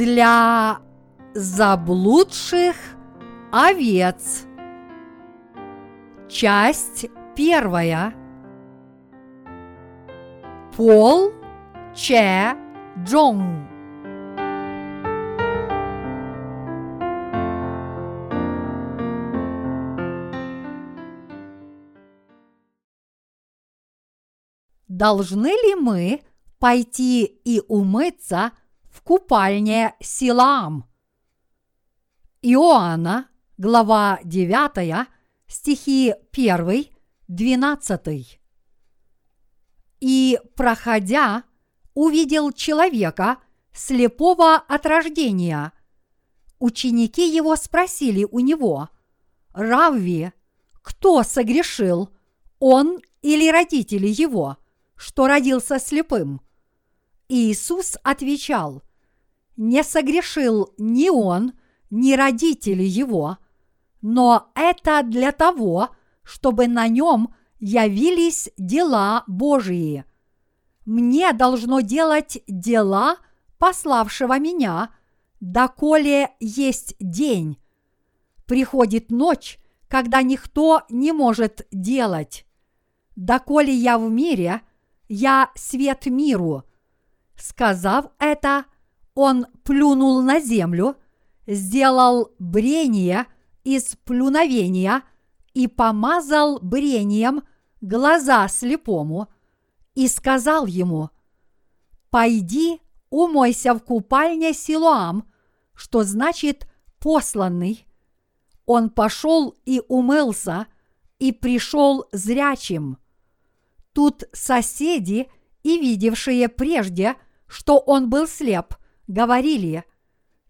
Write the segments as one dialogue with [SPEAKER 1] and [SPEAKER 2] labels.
[SPEAKER 1] для заблудших овец. Часть первая. Пол Че Джонг. Должны ли мы пойти и умыться в купальне Силаам? Иоанна, глава 9, стихи 1, 12. И, проходя, увидел человека, слепого от рождения. Ученики его спросили у него, «Равви, кто согрешил, он или родители его?» что родился слепым? Иисус отвечал, не согрешил ни он, ни родители его, но это для того, чтобы на нем явились дела Божии. Мне должно делать дела пославшего меня, доколе есть день. Приходит ночь, когда никто не может делать. Доколе я в мире – я свет миру. Сказав это, он плюнул на землю, сделал брение из плюновения и помазал брением глаза слепому и сказал ему, «Пойди, умойся в купальне Силуам, что значит посланный». Он пошел и умылся, и пришел зрячим – Тут соседи и видевшие прежде, что он был слеп, говорили,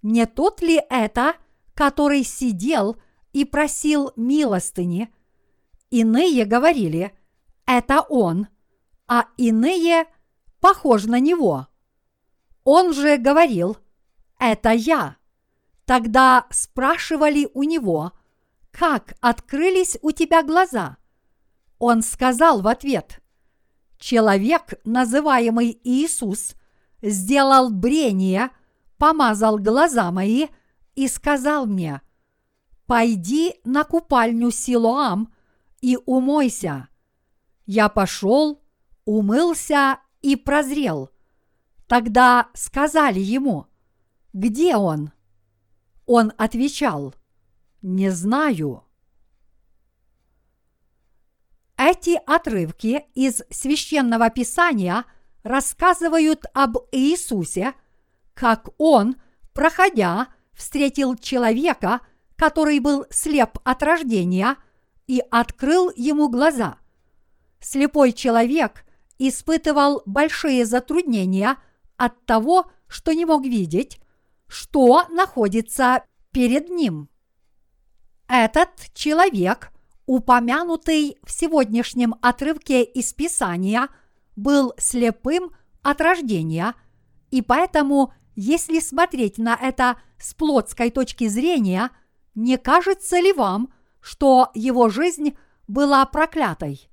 [SPEAKER 1] не тот ли это, который сидел и просил милостыни? Иные говорили, это он, а иные похож на него. Он же говорил, это я. Тогда спрашивали у него, как открылись у тебя глаза? Он сказал в ответ, Человек, называемый Иисус, сделал брение, помазал глаза мои и сказал мне, «Пойди на купальню Силоам и умойся». Я пошел, умылся и прозрел. Тогда сказали ему, «Где он?» Он отвечал, «Не знаю». Эти отрывки из священного писания рассказывают об Иисусе, как он, проходя, встретил человека, который был слеп от рождения, и открыл ему глаза. Слепой человек испытывал большие затруднения от того, что не мог видеть, что находится перед ним. Этот человек – упомянутый в сегодняшнем отрывке из Писания, был слепым от рождения, и поэтому, если смотреть на это с плотской точки зрения, не кажется ли вам, что его жизнь была проклятой?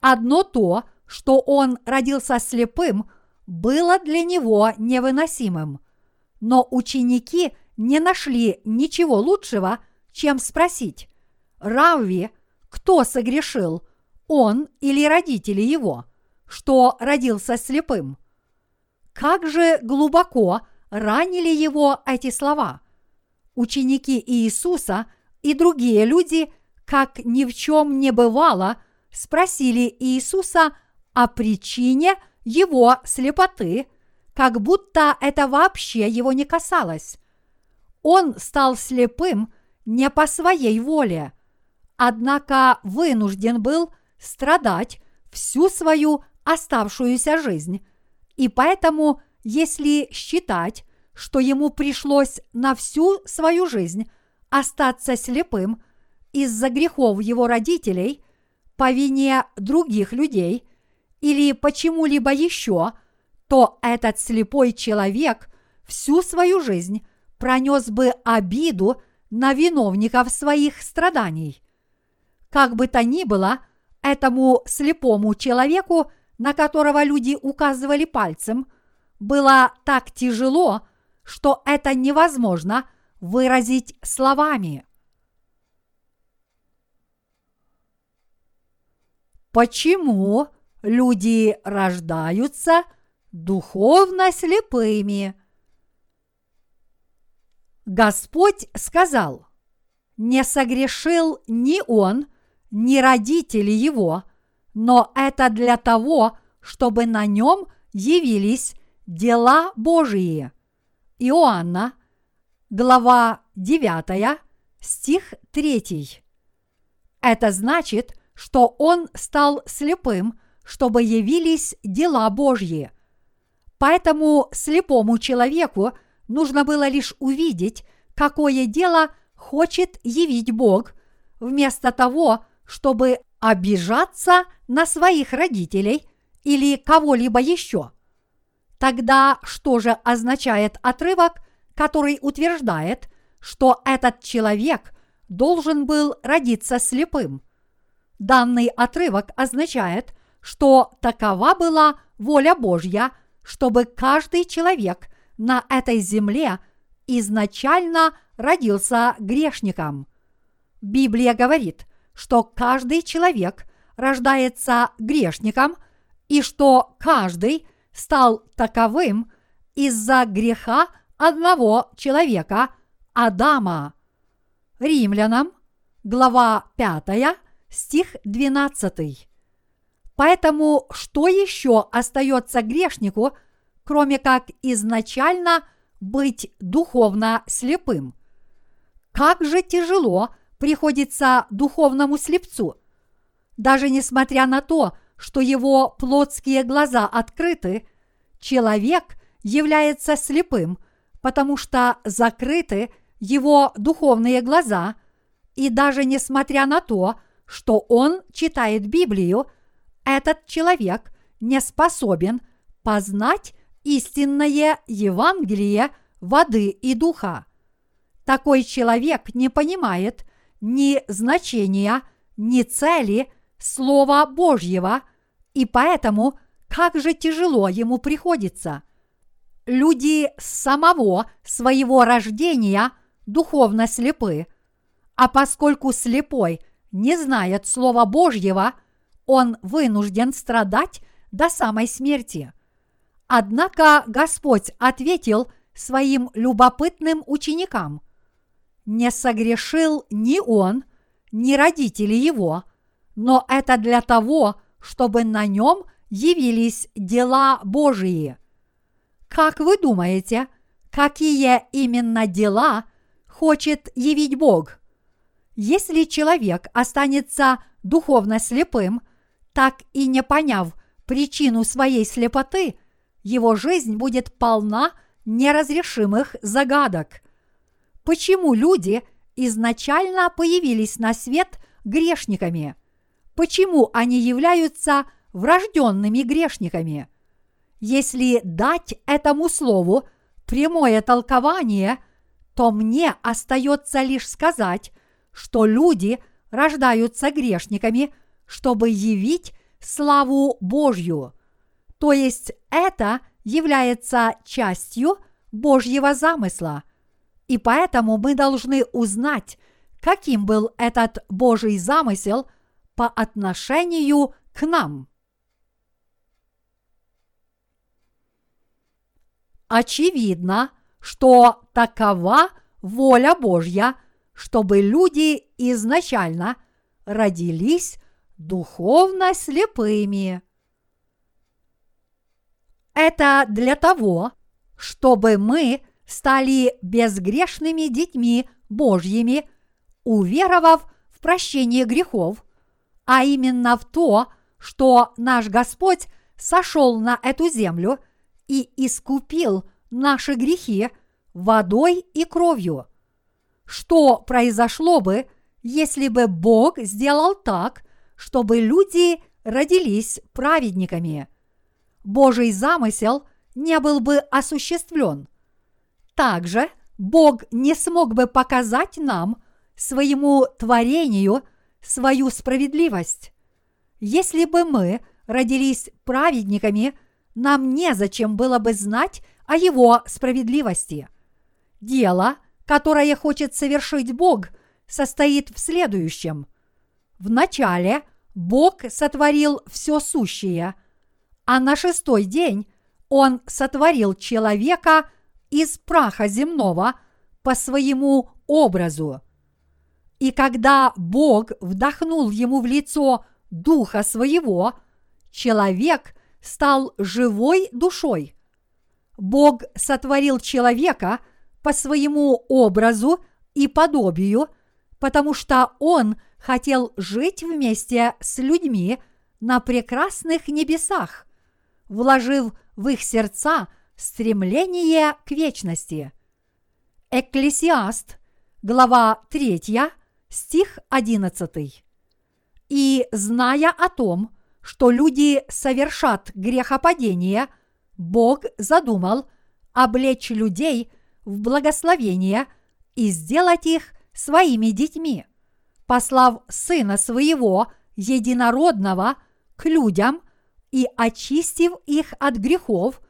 [SPEAKER 1] Одно то, что он родился слепым, было для него невыносимым. Но ученики не нашли ничего лучшего, чем спросить, Равви, кто согрешил, он или родители его, что родился слепым. Как же глубоко ранили его эти слова. Ученики Иисуса и другие люди, как ни в чем не бывало, спросили Иисуса о причине его слепоты, как будто это вообще его не касалось. Он стал слепым не по своей воле – однако вынужден был страдать всю свою оставшуюся жизнь. И поэтому, если считать, что ему пришлось на всю свою жизнь остаться слепым из-за грехов его родителей, по вине других людей или почему-либо еще, то этот слепой человек всю свою жизнь пронес бы обиду на виновников своих страданий. Как бы то ни было, этому слепому человеку, на которого люди указывали пальцем, было так тяжело, что это невозможно выразить словами. Почему люди рождаются духовно слепыми? Господь сказал, не согрешил ни он, ни родители его, но это для того, чтобы на нем явились дела Божии. Иоанна, глава 9, стих 3. Это значит, что он стал слепым, чтобы явились дела Божьи. Поэтому слепому человеку нужно было лишь увидеть, какое дело хочет явить Бог, вместо того, чтобы обижаться на своих родителей или кого-либо еще. Тогда что же означает отрывок, который утверждает, что этот человек должен был родиться слепым? Данный отрывок означает, что такова была воля Божья, чтобы каждый человек на этой земле изначально родился грешником. Библия говорит, что каждый человек рождается грешником и что каждый стал таковым из-за греха одного человека, Адама. Римлянам, глава 5, стих 12. Поэтому что еще остается грешнику, кроме как изначально быть духовно слепым? Как же тяжело приходится духовному слепцу. Даже несмотря на то, что его плотские глаза открыты, человек является слепым, потому что закрыты его духовные глаза, и даже несмотря на то, что он читает Библию, этот человек не способен познать истинное Евангелие воды и духа. Такой человек не понимает ни значения, ни цели Слова Божьего, и поэтому как же тяжело ему приходится. Люди с самого своего рождения духовно слепы, а поскольку слепой не знает Слова Божьего, он вынужден страдать до самой смерти. Однако Господь ответил своим любопытным ученикам – не согрешил ни он, ни родители его, но это для того, чтобы на нем явились дела Божии. Как вы думаете, какие именно дела хочет явить Бог? Если человек останется духовно слепым, так и не поняв причину своей слепоты, его жизнь будет полна неразрешимых загадок – Почему люди изначально появились на свет грешниками? Почему они являются врожденными грешниками? Если дать этому слову прямое толкование, то мне остается лишь сказать, что люди рождаются грешниками, чтобы явить славу Божью. То есть это является частью Божьего замысла – и поэтому мы должны узнать, каким был этот Божий замысел по отношению к нам. Очевидно, что такова воля Божья, чтобы люди изначально родились духовно слепыми. Это для того, чтобы мы стали безгрешными детьми Божьими, уверовав в прощение грехов, а именно в то, что наш Господь сошел на эту землю и искупил наши грехи водой и кровью. Что произошло бы, если бы Бог сделал так, чтобы люди родились праведниками? Божий замысел не был бы осуществлен. Также Бог не смог бы показать нам, своему творению, свою справедливость. Если бы мы родились праведниками, нам незачем было бы знать о его справедливости. Дело, которое хочет совершить Бог, состоит в следующем. Вначале Бог сотворил все сущее, а на шестой день Он сотворил человека из праха земного по своему образу. И когда Бог вдохнул ему в лицо Духа Своего, человек стал живой душой. Бог сотворил человека по своему образу и подобию, потому что Он хотел жить вместе с людьми на прекрасных небесах, вложив в их сердца стремление к вечности. Экклесиаст, глава 3, стих 11. И зная о том, что люди совершат грехопадение, Бог задумал облечь людей в благословение и сделать их своими детьми, послав Сына Своего Единородного к людям и очистив их от грехов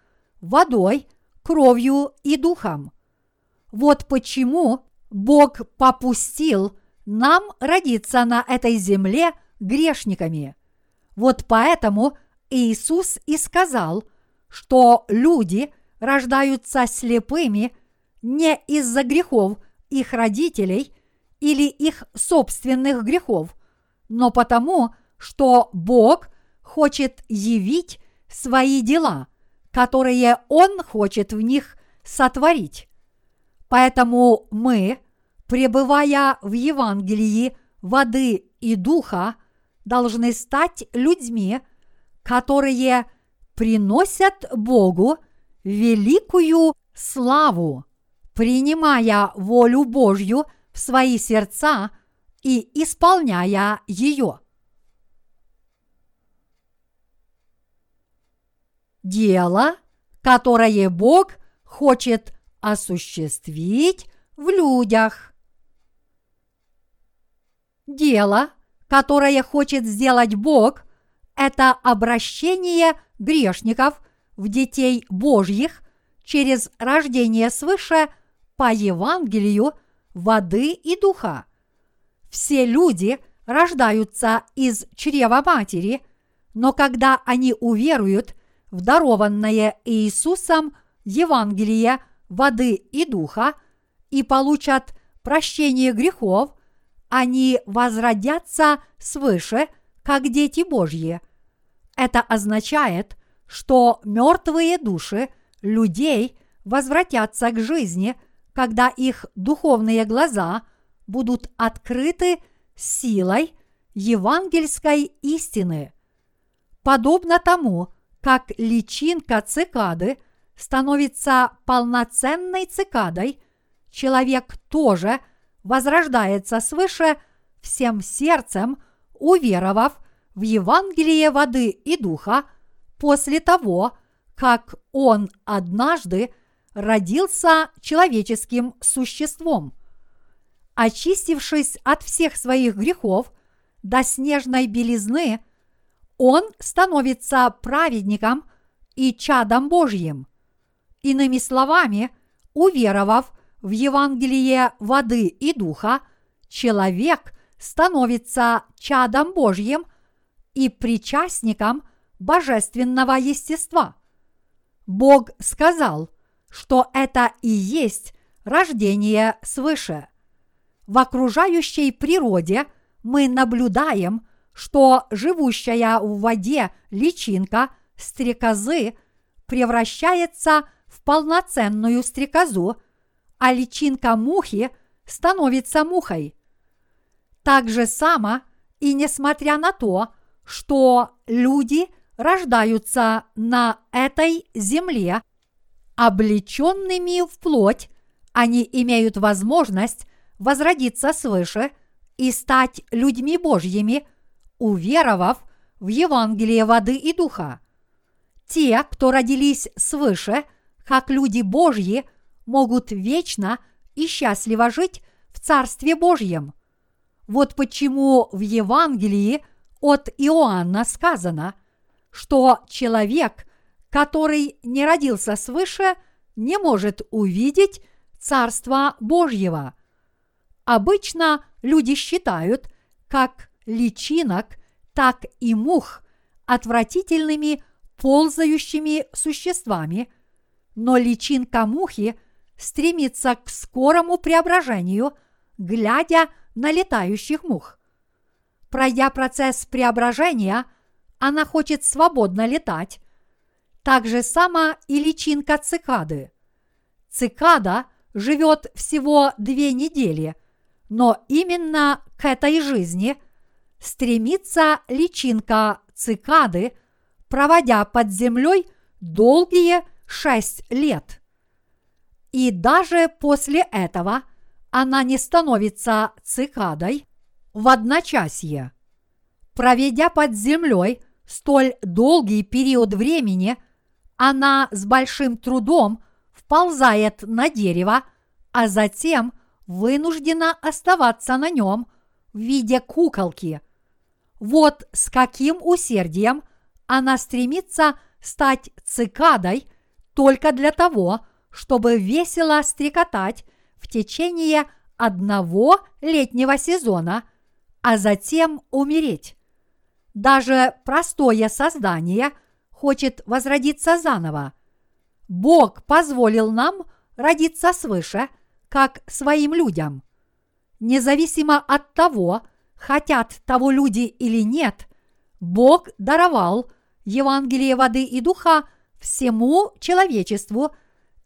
[SPEAKER 1] водой, кровью и духом. Вот почему Бог попустил нам родиться на этой земле грешниками. Вот поэтому Иисус и сказал, что люди рождаются слепыми не из-за грехов их родителей или их собственных грехов, но потому, что Бог хочет явить свои дела, которые Он хочет в них сотворить. Поэтому мы, пребывая в Евангелии воды и духа, должны стать людьми, которые приносят Богу великую славу, принимая волю Божью в свои сердца и исполняя ее. Дело, которое Бог хочет осуществить в людях. Дело, которое хочет сделать Бог, это обращение грешников в детей Божьих через рождение свыше по Евангелию воды и духа. Все люди рождаются из чрева матери, но когда они уверуют в дарованное Иисусом Евангелие воды и духа и получат прощение грехов, они возродятся свыше, как дети Божьи. Это означает, что мертвые души людей возвратятся к жизни, когда их духовные глаза будут открыты силой евангельской истины. Подобно тому, как личинка цикады становится полноценной цикадой, человек тоже возрождается свыше всем сердцем, уверовав в Евангелие воды и духа после того, как он однажды родился человеческим существом. Очистившись от всех своих грехов до снежной белизны, он становится праведником и чадом Божьим. Иными словами, уверовав в Евангелие воды и духа, человек становится чадом Божьим и причастником божественного естества. Бог сказал, что это и есть рождение свыше. В окружающей природе мы наблюдаем, что живущая в воде личинка стрекозы превращается в полноценную стрекозу, а личинка мухи становится мухой. Так же само и несмотря на то, что люди рождаются на этой земле, облеченными в плоть, они имеют возможность возродиться свыше и стать людьми Божьими, уверовав в Евангелие воды и духа. Те, кто родились свыше, как люди Божьи, могут вечно и счастливо жить в Царстве Божьем. Вот почему в Евангелии от Иоанна сказано, что человек, который не родился свыше, не может увидеть Царства Божьего. Обычно люди считают как личинок, так и мух отвратительными ползающими существами, но личинка мухи стремится к скорому преображению, глядя на летающих мух. Пройдя процесс преображения, она хочет свободно летать. Так же само и личинка цикады. Цикада живет всего две недели, но именно к этой жизни стремится личинка цикады, проводя под землей долгие шесть лет. И даже после этого она не становится цикадой в одночасье. Проведя под землей столь долгий период времени, она с большим трудом вползает на дерево, а затем вынуждена оставаться на нем в виде куколки. Вот с каким усердием она стремится стать цикадой только для того, чтобы весело стрекотать в течение одного летнего сезона, а затем умереть. Даже простое создание хочет возродиться заново. Бог позволил нам родиться свыше, как своим людям. Независимо от того, хотят того люди или нет, Бог даровал Евангелие воды и духа всему человечеству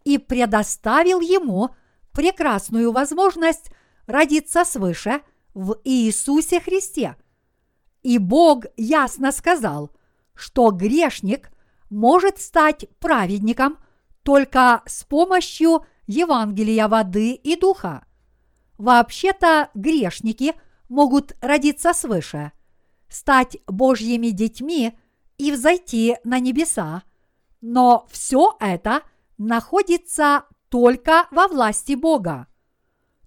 [SPEAKER 1] и предоставил ему прекрасную возможность родиться свыше в Иисусе Христе. И Бог ясно сказал, что грешник может стать праведником только с помощью Евангелия воды и духа. Вообще-то грешники могут родиться свыше, стать Божьими детьми и взойти на небеса, но все это находится только во власти Бога.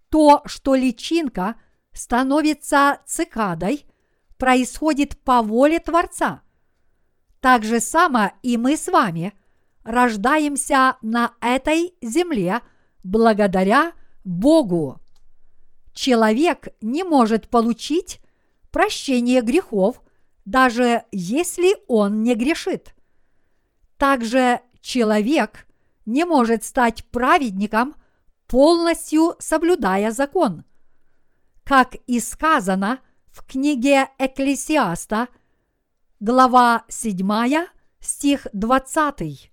[SPEAKER 1] То, что личинка становится цикадой, происходит по воле Творца. Так же само и мы с вами рождаемся на этой земле благодаря Богу. Человек не может получить прощение грехов, даже если он не грешит. Также человек не может стать праведником, полностью соблюдая закон. Как и сказано в книге Экклесиаста, глава 7, стих 20.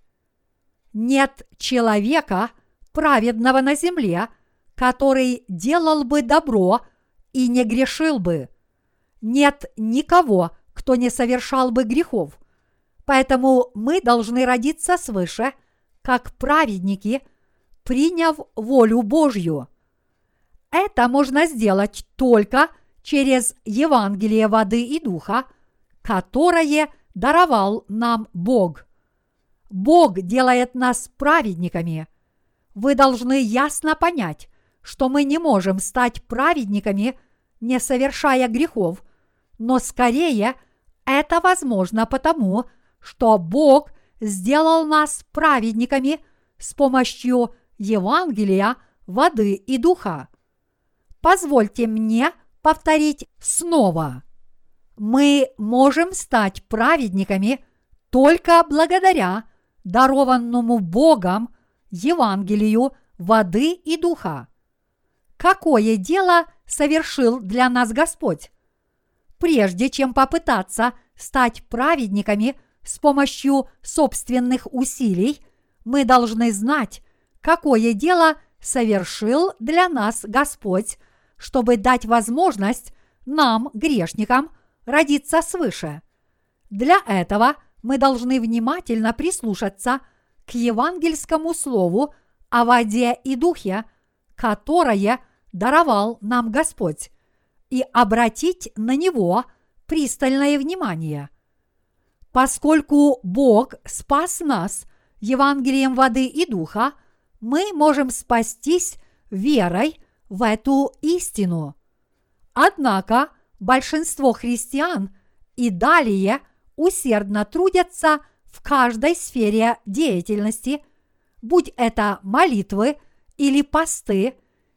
[SPEAKER 1] Нет человека, праведного на земле, который делал бы добро и не грешил бы. Нет никого, кто не совершал бы грехов. Поэтому мы должны родиться свыше – как праведники, приняв волю Божью. Это можно сделать только через Евангелие воды и духа, которое даровал нам Бог. Бог делает нас праведниками. Вы должны ясно понять, что мы не можем стать праведниками, не совершая грехов, но скорее это возможно потому, что Бог сделал нас праведниками с помощью Евангелия, воды и духа. Позвольте мне повторить снова. Мы можем стать праведниками только благодаря дарованному Богом Евангелию воды и духа. Какое дело совершил для нас Господь? Прежде чем попытаться стать праведниками с помощью собственных усилий, мы должны знать, какое дело совершил для нас Господь, чтобы дать возможность нам, грешникам, родиться свыше. Для этого мы должны внимательно прислушаться к евангельскому слову о воде и духе, которое даровал нам Господь, и обратить на него пристальное внимание. Поскольку Бог спас нас Евангелием воды и духа, мы можем спастись верой в эту истину. Однако большинство христиан и далее усердно трудятся в каждой сфере деятельности, будь это молитвы или посты,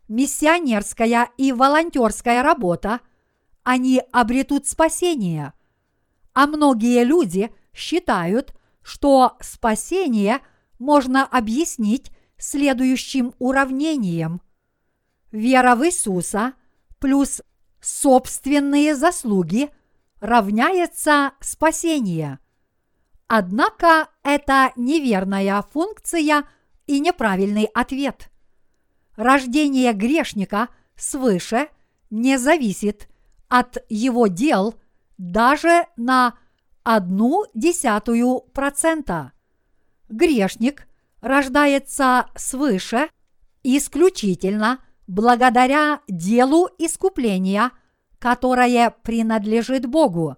[SPEAKER 1] миссионерская и волонтерская работа, они обретут спасение. А многие люди считают, что спасение можно объяснить следующим уравнением. Вера в Иисуса плюс собственные заслуги равняется спасение. Однако это неверная функция и неправильный ответ. Рождение грешника свыше не зависит от его дел даже на одну десятую процента. Грешник рождается свыше исключительно благодаря делу искупления, которое принадлежит Богу.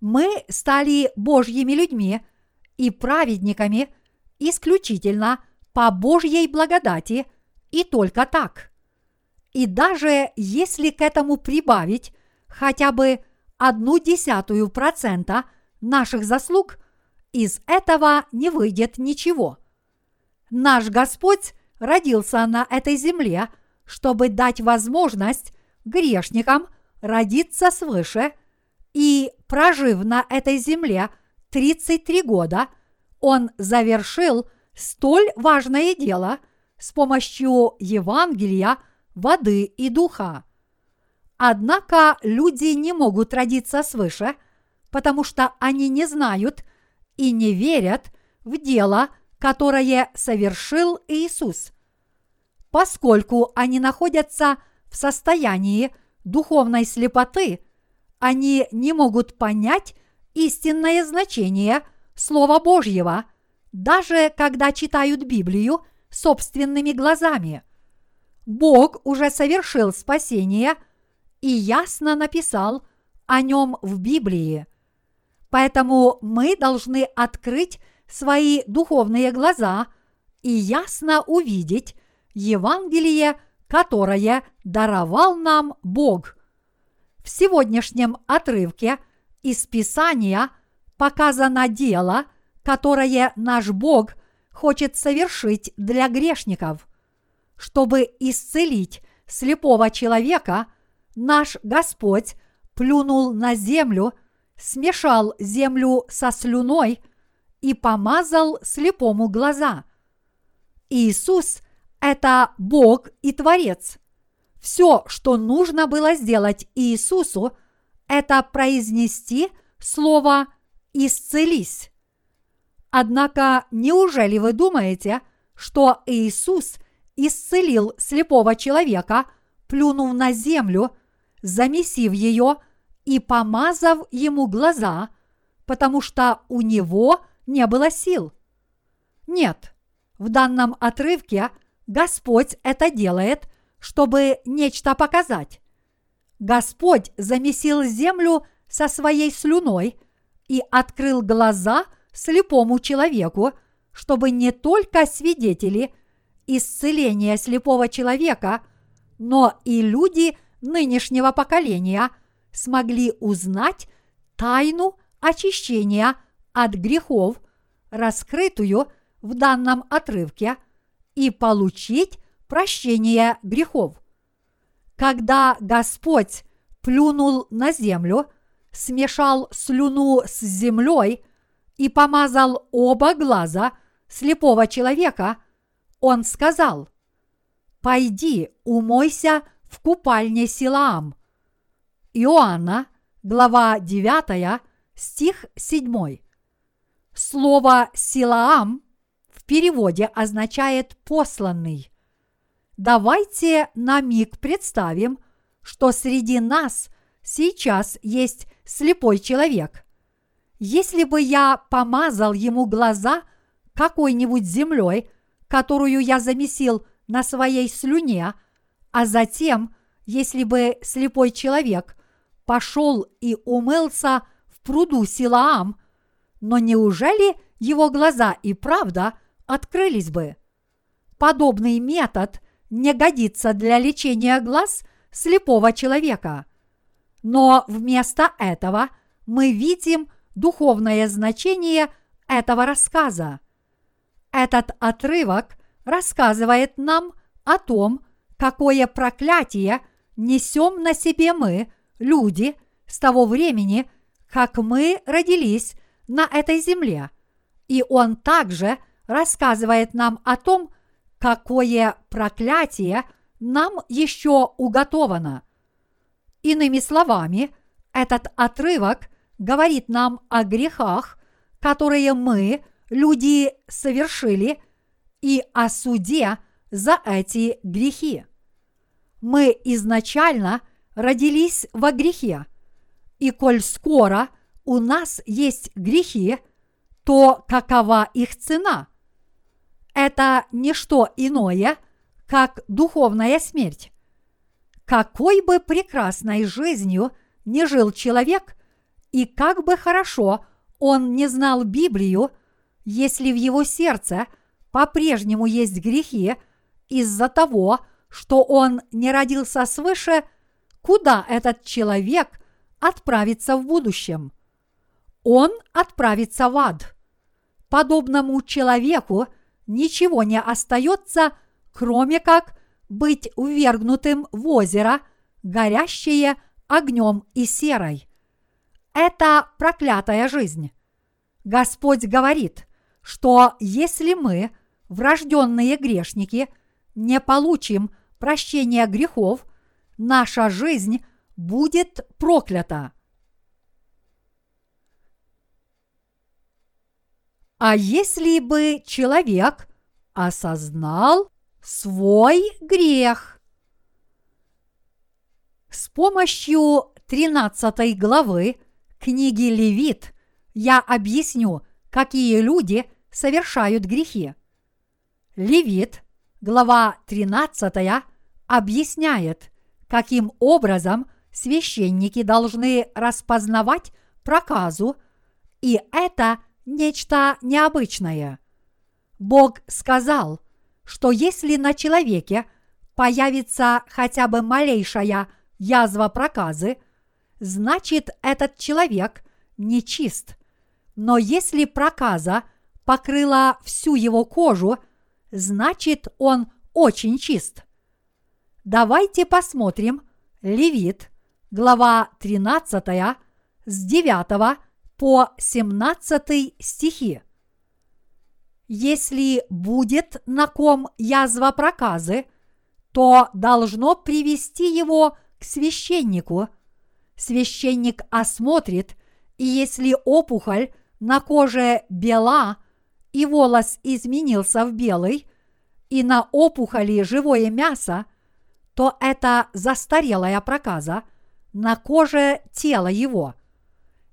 [SPEAKER 1] Мы стали Божьими людьми и праведниками исключительно по Божьей благодати и только так. И даже если к этому прибавить хотя бы одну десятую процента наших заслуг, из этого не выйдет ничего. Наш Господь родился на этой земле – чтобы дать возможность грешникам родиться свыше, и, прожив на этой земле 33 года, он завершил столь важное дело с помощью Евангелия, воды и духа. Однако люди не могут родиться свыше, потому что они не знают и не верят в дело, которое совершил Иисус поскольку они находятся в состоянии духовной слепоты, они не могут понять истинное значение Слова Божьего, даже когда читают Библию собственными глазами. Бог уже совершил спасение и ясно написал о нем в Библии. Поэтому мы должны открыть свои духовные глаза и ясно увидеть, Евангелие, которое даровал нам Бог. В сегодняшнем отрывке из Писания показано дело, которое наш Бог хочет совершить для грешников. Чтобы исцелить слепого человека, наш Господь плюнул на землю, смешал землю со слюной и помазал слепому глаза. Иисус это Бог и Творец. Все, что нужно было сделать Иисусу, это произнести слово «исцелись». Однако, неужели вы думаете, что Иисус исцелил слепого человека, плюнув на землю, замесив ее и помазав ему глаза, потому что у него не было сил? Нет, в данном отрывке – Господь это делает, чтобы нечто показать. Господь замесил землю со своей слюной и открыл глаза слепому человеку, чтобы не только свидетели исцеления слепого человека, но и люди нынешнего поколения смогли узнать тайну очищения от грехов, раскрытую в данном отрывке – и получить прощение грехов. Когда Господь плюнул на землю, смешал слюну с землей и помазал оба глаза слепого человека, он сказал, «Пойди, умойся в купальне Силаам». Иоанна, глава 9, стих 7. Слово «Силаам» переводе означает посланный. Давайте на миг представим, что среди нас сейчас есть слепой человек. Если бы я помазал ему глаза какой-нибудь землей, которую я замесил на своей слюне, а затем, если бы слепой человек пошел и умылся в пруду Силаам, но неужели его глаза и правда – открылись бы. Подобный метод не годится для лечения глаз слепого человека. Но вместо этого мы видим духовное значение этого рассказа. Этот отрывок рассказывает нам о том, какое проклятие несем на себе мы, люди, с того времени, как мы родились на этой земле. И он также рассказывает нам о том, какое проклятие нам еще уготовано. Иными словами, этот отрывок говорит нам о грехах, которые мы, люди, совершили, и о суде за эти грехи. Мы изначально родились во грехе, и коль скоро у нас есть грехи, то какова их цена? Это не что иное, как духовная смерть. Какой бы прекрасной жизнью не жил человек, и как бы хорошо он не знал Библию, если в его сердце по-прежнему есть грехи из-за того, что он не родился свыше, куда этот человек отправится в будущем? Он отправится в ад. Подобному человеку ничего не остается, кроме как быть увергнутым в озеро, горящее огнем и серой. Это проклятая жизнь. Господь говорит, что если мы, врожденные грешники, не получим прощения грехов, наша жизнь будет проклята. А если бы человек осознал свой грех? С помощью 13 главы книги Левит я объясню, какие люди совершают грехи. Левит, глава 13, объясняет, каким образом священники должны распознавать проказу, и это нечто необычное. Бог сказал, что если на человеке появится хотя бы малейшая язва проказы, значит этот человек нечист. Но если проказа покрыла всю его кожу, значит он очень чист. Давайте посмотрим Левит, глава 13, с 9 по 17 стихи. Если будет на ком язва проказы, то должно привести его к священнику. Священник осмотрит, и если опухоль на коже бела, и волос изменился в белый, и на опухоли живое мясо, то это застарелая проказа на коже тела его –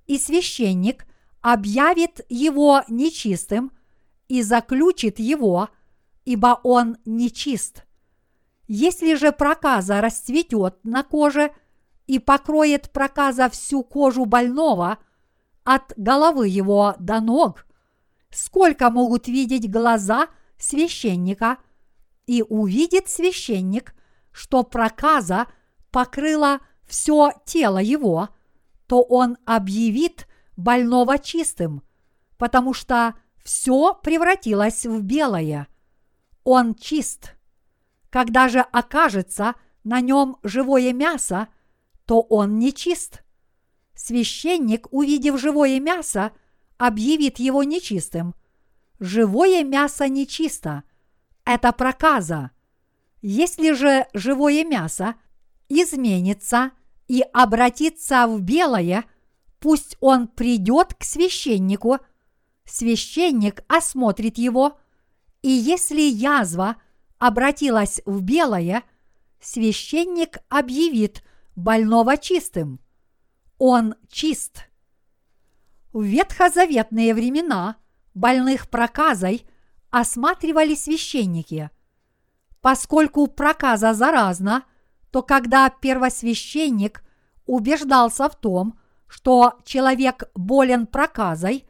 [SPEAKER 1] и священник объявит его нечистым и заключит его, ибо он нечист. Если же проказа расцветет на коже и покроет проказа всю кожу больного от головы его до ног, сколько могут видеть глаза священника, и увидит священник, что проказа покрыла все тело его – то он объявит больного чистым, потому что все превратилось в белое. Он чист. Когда же окажется на нем живое мясо, то он не чист. Священник, увидев живое мясо, объявит его нечистым. Живое мясо нечисто. Это проказа. Если же живое мясо изменится – и обратиться в белое, пусть он придет к священнику, священник осмотрит его, и если язва обратилась в белое, священник объявит больного чистым. Он чист. В ветхозаветные времена больных проказой осматривали священники. Поскольку проказа заразна – то когда первосвященник убеждался в том, что человек болен проказой,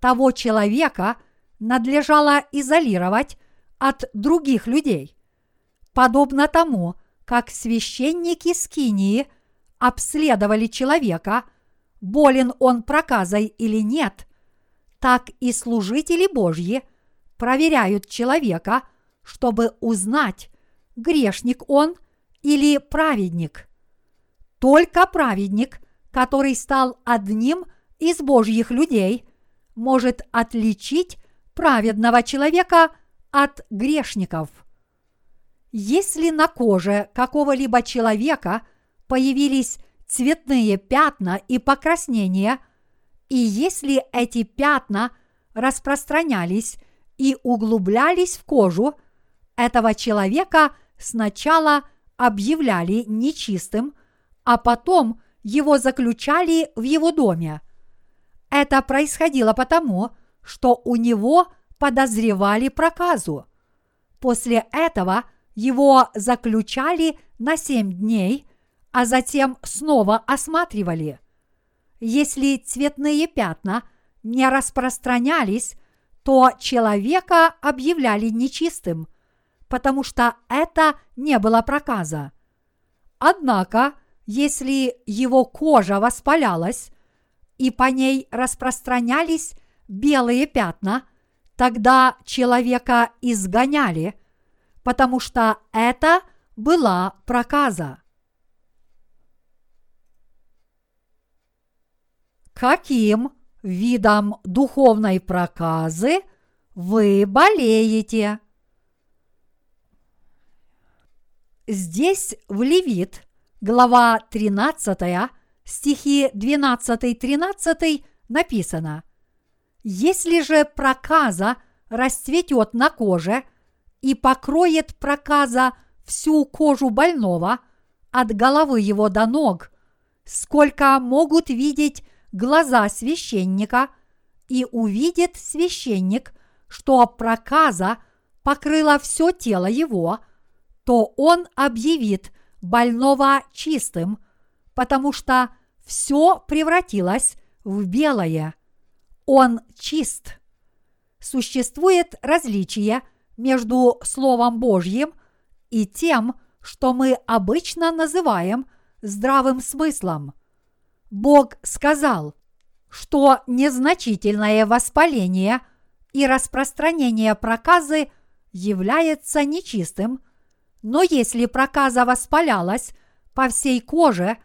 [SPEAKER 1] того человека надлежало изолировать от других людей. Подобно тому, как священники Скинии обследовали человека, болен он проказой или нет, так и служители Божьи проверяют человека, чтобы узнать, грешник он или праведник. Только праведник, который стал одним из Божьих людей, может отличить праведного человека от грешников. Если на коже какого-либо человека появились цветные пятна и покраснения, и если эти пятна распространялись и углублялись в кожу, этого человека сначала объявляли нечистым, а потом его заключали в его доме. Это происходило потому, что у него подозревали проказу. После этого его заключали на семь дней, а затем снова осматривали. Если цветные пятна не распространялись, то человека объявляли нечистым, потому что это не было проказа. Однако, если его кожа воспалялась и по ней распространялись белые пятна, тогда человека изгоняли, потому что это была проказа. Каким видом духовной проказы вы болеете? Здесь в Левит, глава 13, стихи 12-13 написано «Если же проказа расцветет на коже и покроет проказа всю кожу больного от головы его до ног, сколько могут видеть глаза священника, и увидит священник, что проказа покрыла все тело его – то он объявит больного чистым, потому что все превратилось в белое. Он чист. Существует различие между Словом Божьим и тем, что мы обычно называем здравым смыслом. Бог сказал, что незначительное воспаление и распространение проказы является нечистым – но если проказа воспалялась по всей коже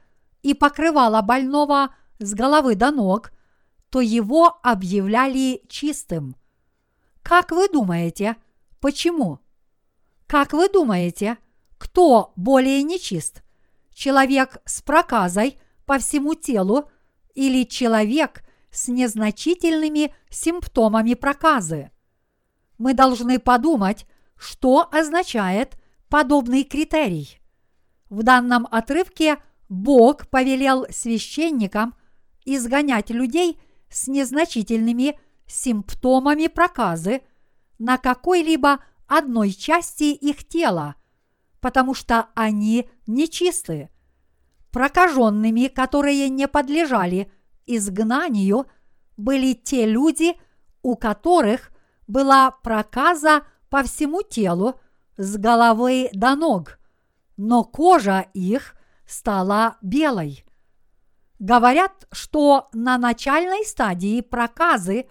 [SPEAKER 1] и покрывала больного с головы до ног, то его объявляли чистым. Как вы думаете, почему? Как вы думаете, кто более нечист? Человек с проказой по всему телу или человек с незначительными симптомами проказы? Мы должны подумать, что означает подобный критерий. В данном отрывке Бог повелел священникам изгонять людей с незначительными симптомами проказы на какой-либо одной части их тела, потому что они нечисты. Прокаженными, которые не подлежали изгнанию, были те люди, у которых была проказа по всему телу с головы до ног, но кожа их стала белой. Говорят, что на начальной стадии проказы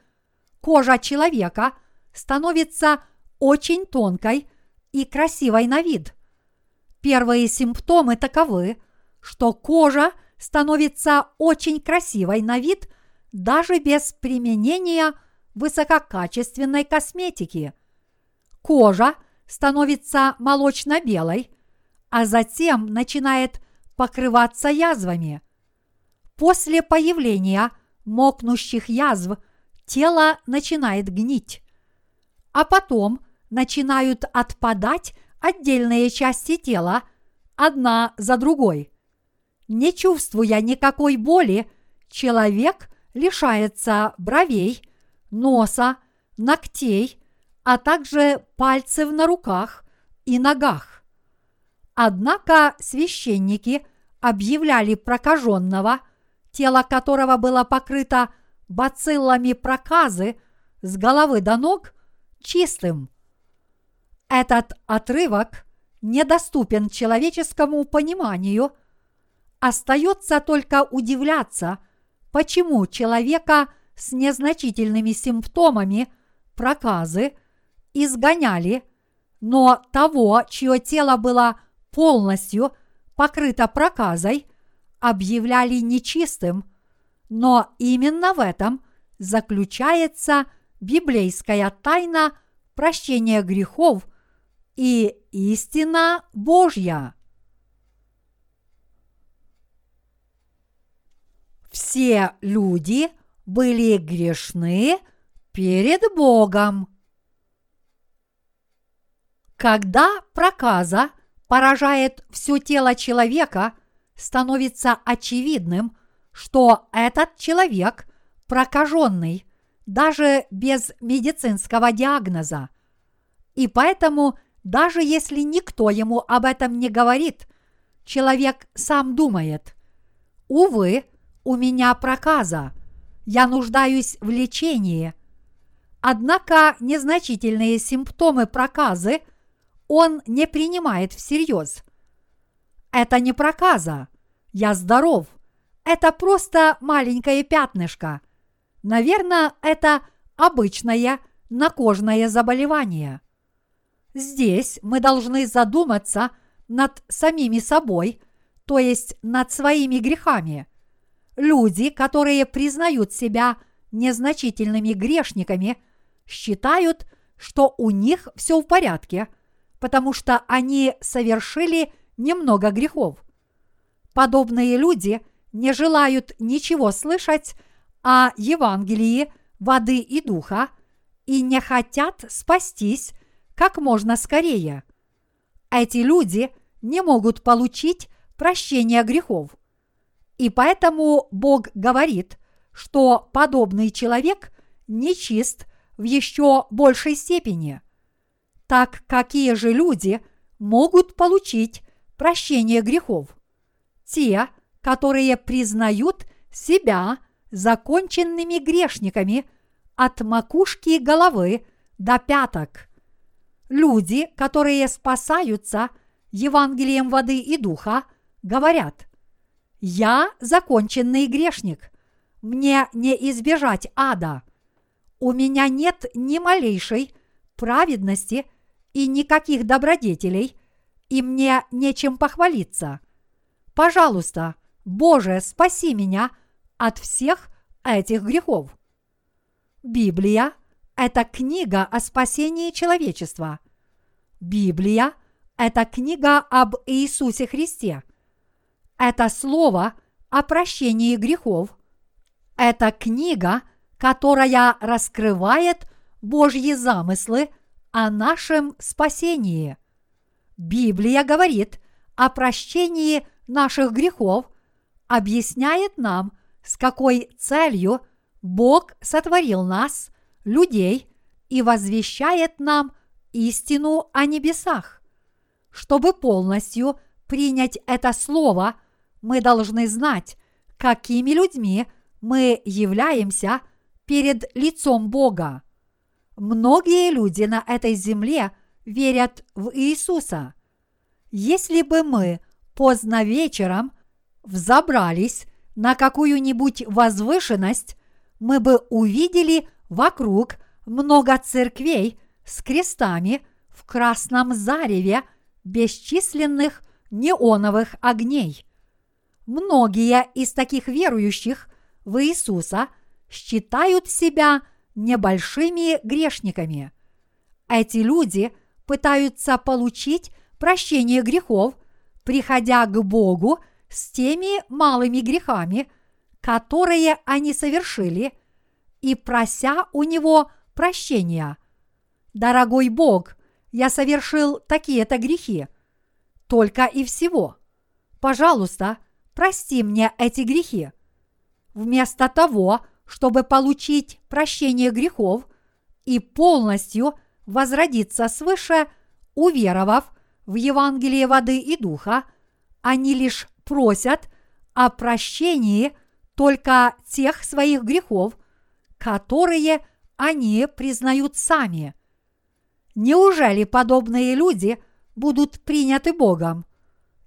[SPEAKER 1] кожа человека становится очень тонкой и красивой на вид. Первые симптомы таковы, что кожа становится очень красивой на вид даже без применения высококачественной косметики. Кожа – становится молочно-белой, а затем начинает покрываться язвами. После появления мокнущих язв тело начинает гнить, а потом начинают отпадать отдельные части тела одна за другой. Не чувствуя никакой боли, человек лишается бровей, носа, ногтей а также пальцев на руках и ногах. Однако священники объявляли прокаженного, тело которого было покрыто бациллами проказы с головы до ног, чистым. Этот отрывок недоступен человеческому пониманию, остается только удивляться, почему человека с незначительными симптомами проказы – изгоняли, но того, чье тело было полностью покрыто проказой, объявляли нечистым, но именно в этом заключается библейская тайна прощения грехов и истина Божья. Все люди были грешны перед Богом. Когда проказа поражает все тело человека, становится очевидным, что этот человек прокаженный, даже без медицинского диагноза. И поэтому, даже если никто ему об этом не говорит, человек сам думает, увы, у меня проказа, я нуждаюсь в лечении. Однако незначительные симптомы проказы – он не принимает всерьез. Это не проказа. Я здоров. Это просто маленькое пятнышко. Наверное, это обычное накожное заболевание. Здесь мы должны задуматься над самими собой, то есть над своими грехами. Люди, которые признают себя незначительными грешниками, считают, что у них все в порядке – потому что они совершили немного грехов. Подобные люди не желают ничего слышать о Евангелии воды и духа и не хотят спастись как можно скорее. Эти люди не могут получить прощение грехов. И поэтому Бог говорит, что подобный человек нечист в еще большей степени – так какие же люди могут получить прощение грехов? Те, которые признают себя законченными грешниками от макушки головы до пяток. Люди, которые спасаются Евангелием воды и духа, говорят, «Я законченный грешник, мне не избежать ада, у меня нет ни малейшей праведности – и никаких добродетелей, и мне нечем похвалиться. Пожалуйста, Боже, спаси меня от всех этих грехов. Библия – это книга о спасении человечества. Библия – это книга об Иисусе Христе. Это слово о прощении грехов. Это книга, которая раскрывает Божьи замыслы о нашем спасении. Библия говорит о прощении наших грехов, объясняет нам, с какой целью Бог сотворил нас, людей, и возвещает нам истину о небесах. Чтобы полностью принять это слово, мы должны знать, какими людьми мы являемся перед лицом Бога. Многие люди на этой земле верят в Иисуса. Если бы мы поздно вечером взобрались на какую-нибудь возвышенность, мы бы увидели вокруг много церквей с крестами в красном зареве бесчисленных неоновых огней. Многие из таких верующих в Иисуса считают себя – небольшими грешниками. Эти люди пытаются получить прощение грехов, приходя к Богу с теми малыми грехами, которые они совершили, и прося у Него прощения. Дорогой Бог, я совершил такие-то грехи. Только и всего. Пожалуйста, прости мне эти грехи. Вместо того, чтобы получить прощение грехов и полностью возродиться свыше, уверовав в Евангелие воды и духа, они лишь просят о прощении только тех своих грехов, которые они признают сами. Неужели подобные люди будут приняты Богом?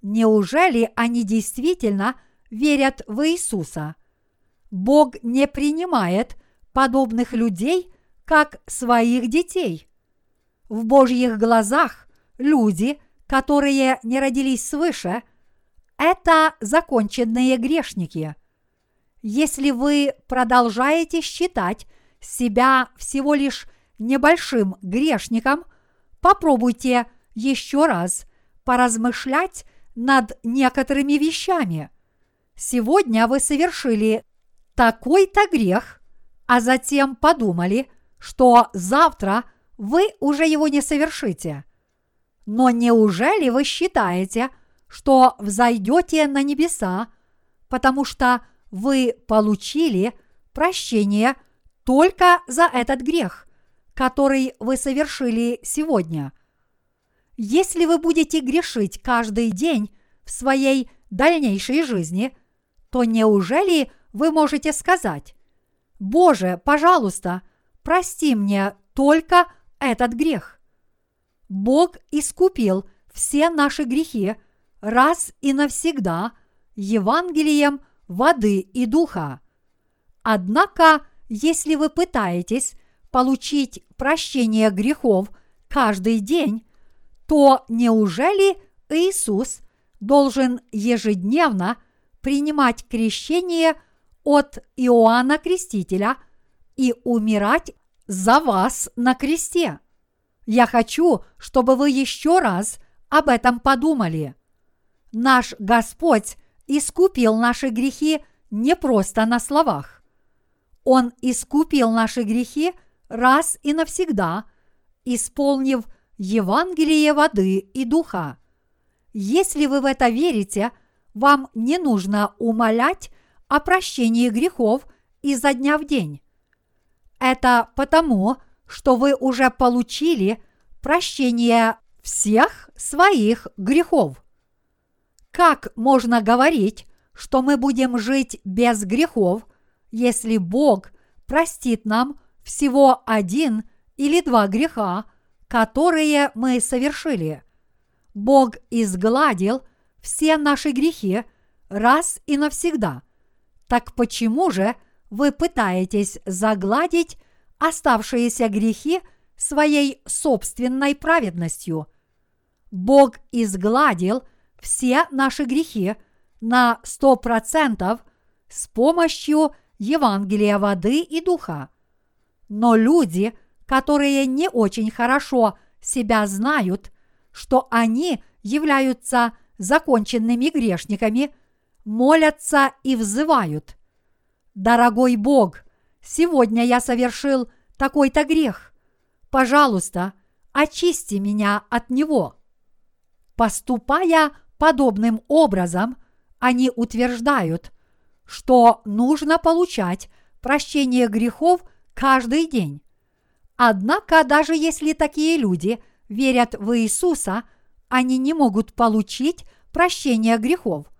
[SPEAKER 1] Неужели они действительно верят в Иисуса? Бог не принимает подобных людей как своих детей. В Божьих глазах люди, которые не родились свыше, это законченные грешники. Если вы продолжаете считать себя всего лишь небольшим грешником, попробуйте еще раз поразмышлять над некоторыми вещами. Сегодня вы совершили такой-то грех, а затем подумали, что завтра вы уже его не совершите. Но неужели вы считаете, что взойдете на небеса, потому что вы получили прощение только за этот грех, который вы совершили сегодня? Если вы будете грешить каждый день в своей дальнейшей жизни, то неужели вы можете сказать, Боже, пожалуйста, прости мне только этот грех. Бог искупил все наши грехи раз и навсегда Евангелием воды и духа. Однако, если вы пытаетесь получить прощение грехов каждый день, то неужели Иисус должен ежедневно принимать крещение – от Иоанна Крестителя и умирать за вас на кресте. Я хочу, чтобы вы еще раз об этом подумали. Наш Господь искупил наши грехи не просто на словах. Он искупил наши грехи раз и навсегда, исполнив Евангелие воды и духа. Если вы в это верите, вам не нужно умолять о прощении грехов изо дня в день. Это потому, что вы уже получили прощение всех своих грехов. Как можно говорить, что мы будем жить без грехов, если Бог простит нам всего один или два греха, которые мы совершили? Бог изгладил все наши грехи раз и навсегда – так почему же вы пытаетесь загладить оставшиеся грехи своей собственной праведностью? Бог изгладил все наши грехи на сто процентов с помощью Евангелия воды и духа. Но люди, которые не очень хорошо себя знают, что они являются законченными грешниками – молятся и взывают. Дорогой Бог, сегодня я совершил такой-то грех. Пожалуйста, очисти меня от него. Поступая подобным образом, они утверждают, что нужно получать прощение грехов каждый день. Однако, даже если такие люди верят в Иисуса, они не могут получить прощение грехов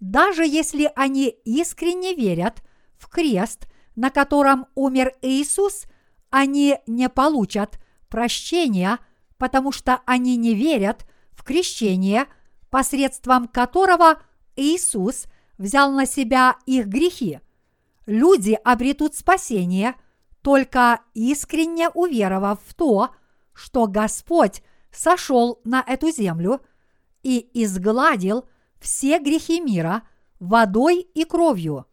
[SPEAKER 1] даже если они искренне верят в крест, на котором умер Иисус, они не получат прощения, потому что они не верят в крещение, посредством которого Иисус взял на себя их грехи. Люди обретут спасение, только искренне уверовав в то, что Господь сошел на эту землю и изгладил – все грехи мира водой и кровью.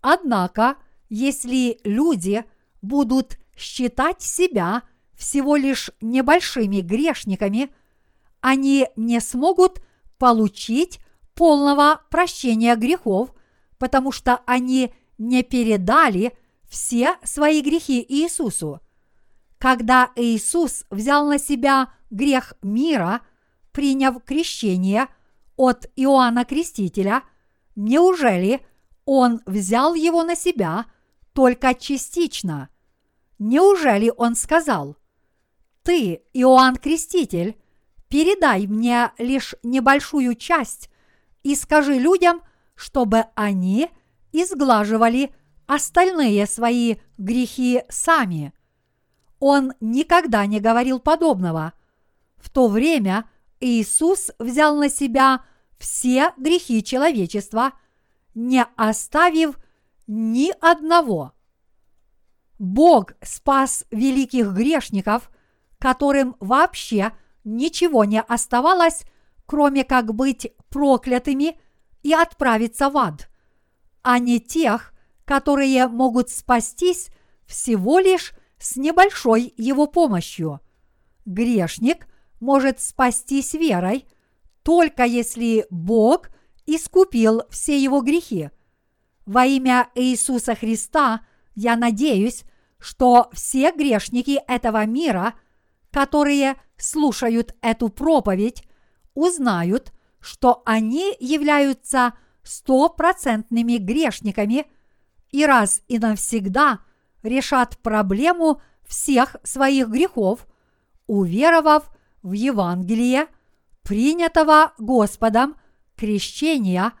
[SPEAKER 1] Однако, если люди будут считать себя всего лишь небольшими грешниками, они не смогут получить полного прощения грехов, потому что они не передали все свои грехи Иисусу. Когда Иисус взял на себя грех мира, приняв крещение – от Иоанна Крестителя, неужели он взял его на себя только частично? Неужели он сказал, «Ты, Иоанн Креститель, передай мне лишь небольшую часть и скажи людям, чтобы они изглаживали остальные свои грехи сами». Он никогда не говорил подобного. В то время Иисус взял на себя все грехи человечества, не оставив ни одного. Бог спас великих грешников, которым вообще ничего не оставалось, кроме как быть проклятыми и отправиться в ад, а не тех, которые могут спастись всего лишь с небольшой его помощью. Грешник может спастись верой, только если Бог искупил все его грехи. Во имя Иисуса Христа я надеюсь, что все грешники этого мира, которые слушают эту проповедь, узнают, что они являются стопроцентными грешниками и раз и навсегда решат проблему всех своих грехов, уверовав в Евангелие, принятого Господом крещения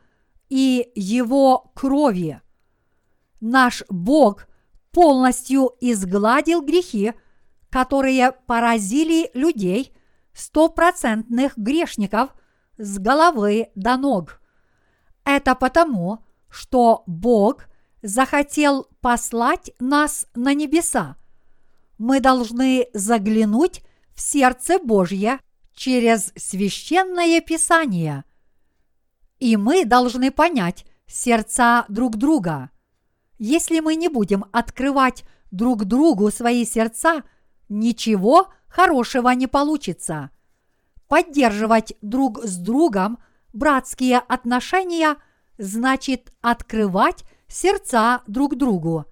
[SPEAKER 1] и Его крови. Наш Бог полностью изгладил грехи, которые поразили людей, стопроцентных грешников с головы до ног. Это потому, что Бог захотел послать нас на небеса. Мы должны заглянуть в сердце Божье через священное Писание. И мы должны понять сердца друг друга. Если мы не будем открывать друг другу свои сердца, ничего хорошего не получится. Поддерживать друг с другом братские отношения значит открывать сердца друг другу.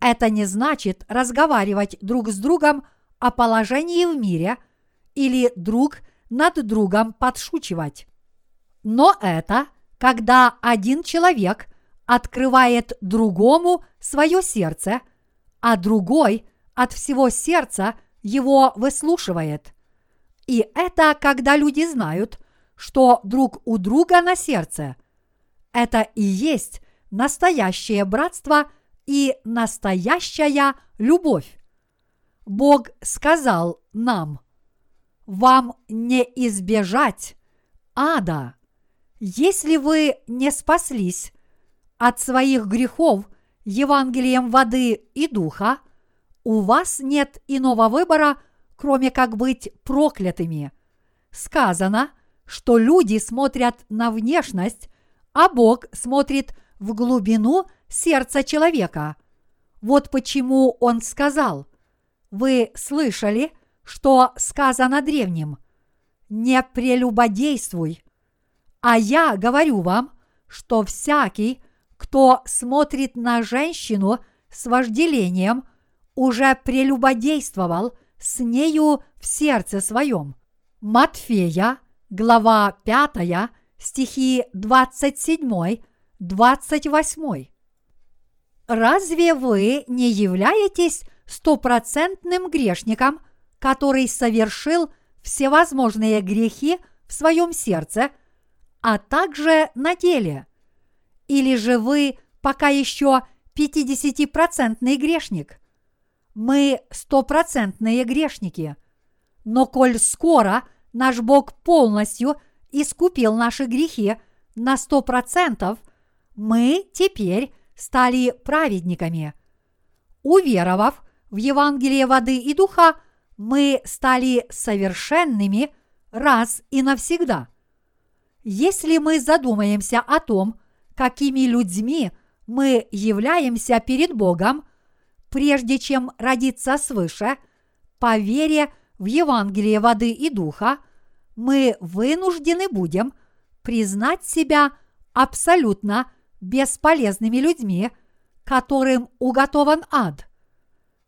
[SPEAKER 1] Это не значит разговаривать друг с другом о положении в мире или друг над другом подшучивать. Но это когда один человек открывает другому свое сердце, а другой от всего сердца его выслушивает. И это когда люди знают, что друг у друга на сердце. Это и есть настоящее братство и настоящая любовь. Бог сказал нам, вам не избежать ада, если вы не спаслись от своих грехов Евангелием воды и духа, у вас нет иного выбора, кроме как быть проклятыми. Сказано, что люди смотрят на внешность, а Бог смотрит в глубину сердца человека. Вот почему он сказал, вы слышали, что сказано древним, не прелюбодействуй. А я говорю вам, что всякий, кто смотрит на женщину с вожделением, уже прелюбодействовал с нею в сердце своем. Матфея, глава 5, стихи 27-28. Разве вы не являетесь стопроцентным грешником, который совершил всевозможные грехи в своем сердце, а также на деле? Или же вы пока еще 50-процентный грешник? Мы стопроцентные грешники. Но коль скоро наш Бог полностью искупил наши грехи на сто процентов, мы теперь стали праведниками. Уверовав в Евангелие воды и духа, мы стали совершенными раз и навсегда. Если мы задумаемся о том, какими людьми мы являемся перед Богом, прежде чем родиться свыше, по вере в Евангелие воды и духа, мы вынуждены будем признать себя абсолютно бесполезными людьми, которым уготован ад.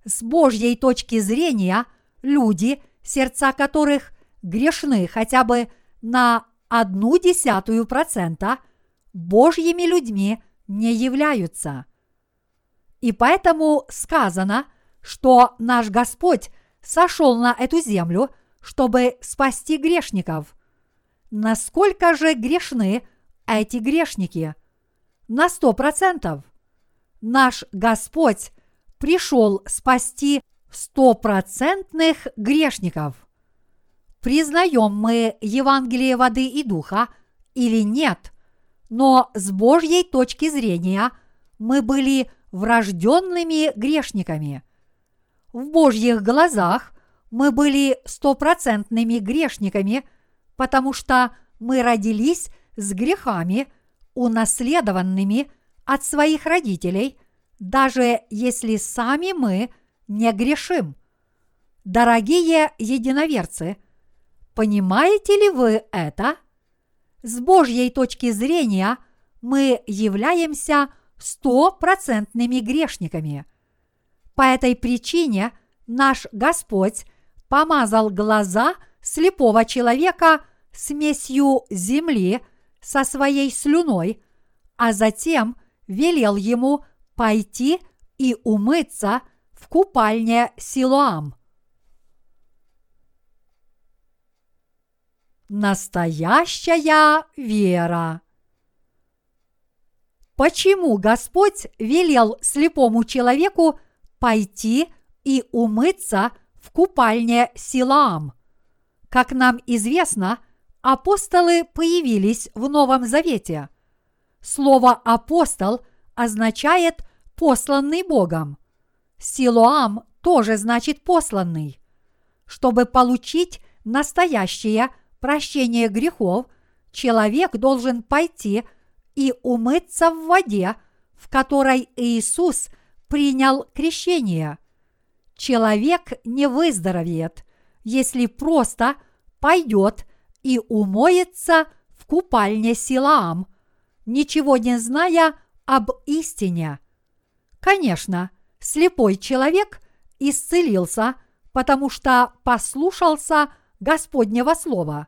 [SPEAKER 1] С Божьей точки зрения люди, сердца которых грешны хотя бы на одну десятую процента, Божьими людьми не являются. И поэтому сказано, что наш Господь сошел на эту землю, чтобы спасти грешников. Насколько же грешны эти грешники? На сто процентов. Наш Господь пришел спасти стопроцентных грешников. Признаем мы Евангелие воды и духа или нет, но с Божьей точки зрения мы были врожденными грешниками. В Божьих глазах мы были стопроцентными грешниками, потому что мы родились с грехами, унаследованными от своих родителей, даже если сами мы не грешим. Дорогие единоверцы, понимаете ли вы это? С Божьей точки зрения мы являемся стопроцентными грешниками. По этой причине наш Господь помазал глаза слепого человека смесью земли со своей слюной, а затем велел ему пойти и умыться в купальне Силуам. Настоящая вера. Почему Господь велел слепому человеку пойти и умыться в купальне Силаам? Как нам известно, апостолы появились в Новом Завете. Слово «апостол» означает «посланный Богом». Силуам тоже значит «посланный». Чтобы получить настоящее прощение грехов, человек должен пойти и умыться в воде, в которой Иисус принял крещение. Человек не выздоровеет, если просто пойдет и умоется в купальне Силаам, ничего не зная об истине. Конечно, слепой человек исцелился, потому что послушался Господнего Слова.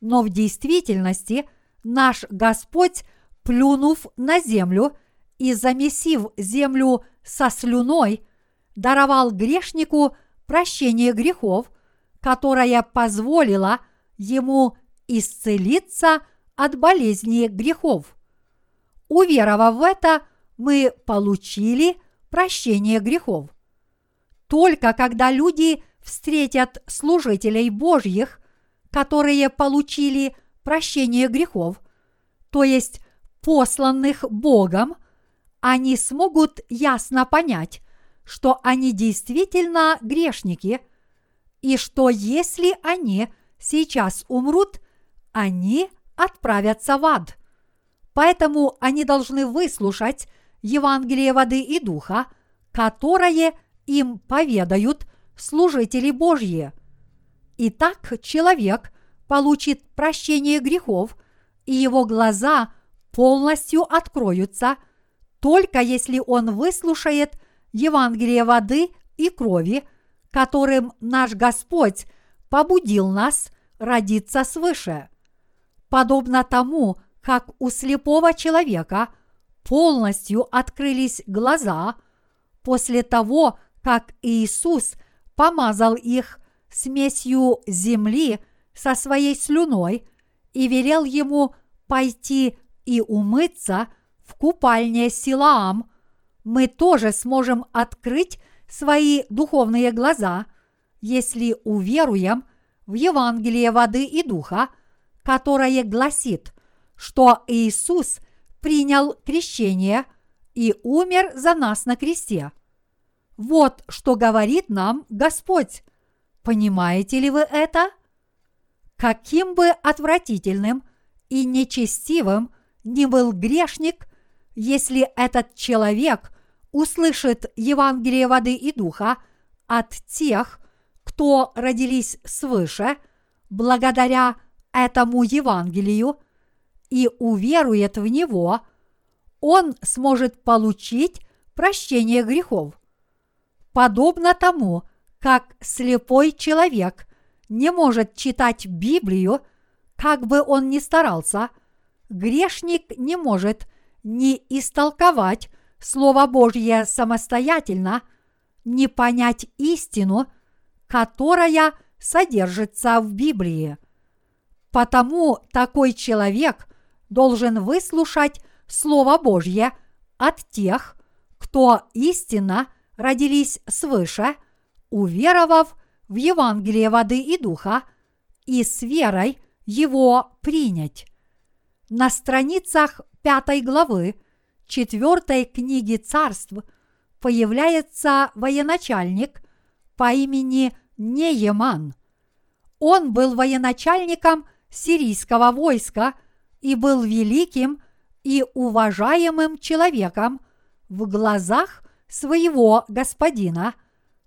[SPEAKER 1] Но в действительности наш Господь, плюнув на землю и замесив землю со слюной, даровал грешнику прощение грехов, которое позволило ему исцелиться от болезни грехов. Уверовав в это, мы получили прощение грехов. Только когда люди встретят служителей Божьих, которые получили прощение грехов, то есть посланных Богом, они смогут ясно понять, что они действительно грешники, и что если они сейчас умрут, они отправятся в ад. Поэтому они должны выслушать Евангелие воды и духа, которое им поведают служители Божьи. Итак, человек получит прощение грехов, и его глаза полностью откроются, только если он выслушает Евангелие воды и крови, которым наш Господь побудил нас родиться свыше. Подобно тому, как у слепого человека полностью открылись глаза после того, как Иисус помазал их смесью земли со своей слюной и велел ему пойти и умыться в купальне Силаам, мы тоже сможем открыть свои духовные глаза, если уверуем в Евангелие воды и духа, которое гласит, что Иисус принял крещение и умер за нас на кресте. Вот что говорит нам Господь. Понимаете ли вы это? Каким бы отвратительным и нечестивым ни был грешник, если этот человек услышит Евангелие воды и духа от тех, кто родились свыше, благодаря этому Евангелию и уверует в него, он сможет получить прощение грехов. Подобно тому, как слепой человек не может читать Библию, как бы он ни старался, грешник не может ни истолковать Слово Божье самостоятельно, ни понять истину, которая содержится в Библии. Потому такой человек должен выслушать Слово Божье от тех, кто истинно родились свыше, уверовав в Евангелие воды и духа и с верой его принять. На страницах пятой главы четвертой книги царств появляется военачальник по имени Нееман. Он был военачальником сирийского войска и был великим и уважаемым человеком в глазах своего господина,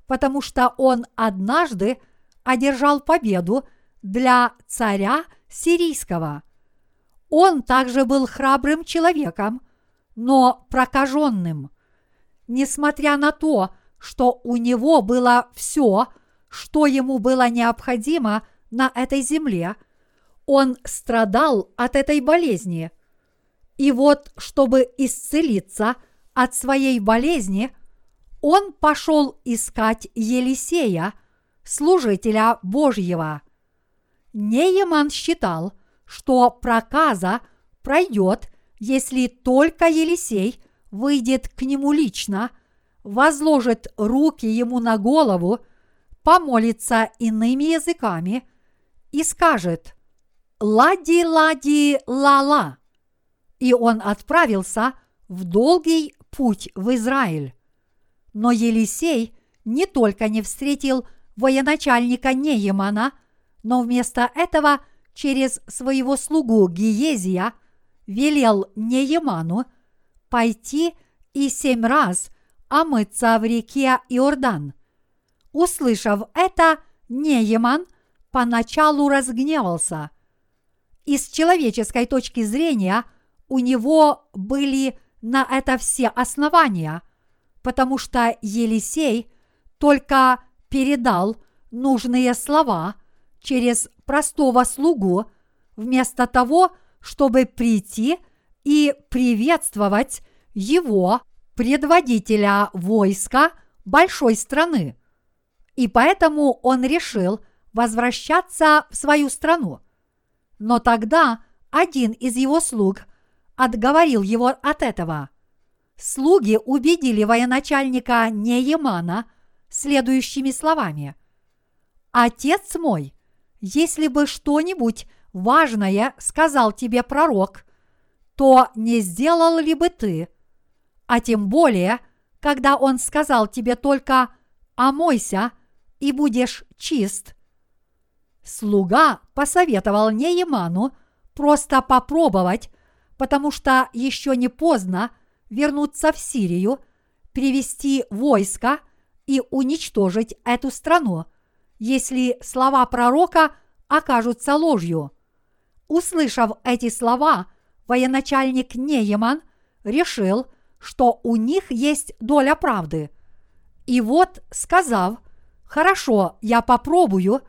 [SPEAKER 1] потому что он однажды одержал победу для царя сирийского. Он также был храбрым человеком, но прокаженным. Несмотря на то, что у него было все, что ему было необходимо на этой земле, он страдал от этой болезни. И вот, чтобы исцелиться от своей болезни, он пошел искать Елисея, служителя Божьего. Нееман считал, что проказа пройдет, если только Елисей выйдет к нему лично, возложит руки ему на голову, помолится иными языками и скажет «Лади-лади-ла-ла», и он отправился в долгий путь в Израиль. Но Елисей не только не встретил военачальника Неемана, но вместо этого через своего слугу Гиезия велел Нееману пойти и семь раз омыться в реке Иордан. Услышав это, Нееман поначалу разгневался. И с человеческой точки зрения у него были на это все основания, потому что Елисей только передал нужные слова через простого слугу, вместо того, чтобы прийти и приветствовать его, предводителя войска большой страны. И поэтому он решил возвращаться в свою страну. Но тогда один из его слуг отговорил его от этого. Слуги убедили военачальника Неемана следующими словами. «Отец мой, если бы что-нибудь важное сказал тебе пророк, то не сделал ли бы ты? А тем более, когда он сказал тебе только «омойся» и будешь чист. Слуга посоветовал Нееману просто попробовать, потому что еще не поздно вернуться в Сирию, привести войско и уничтожить эту страну, если слова пророка окажутся ложью. Услышав эти слова, военачальник Нееман решил, что у них есть доля правды. И вот, сказав, «Хорошо, я попробую»,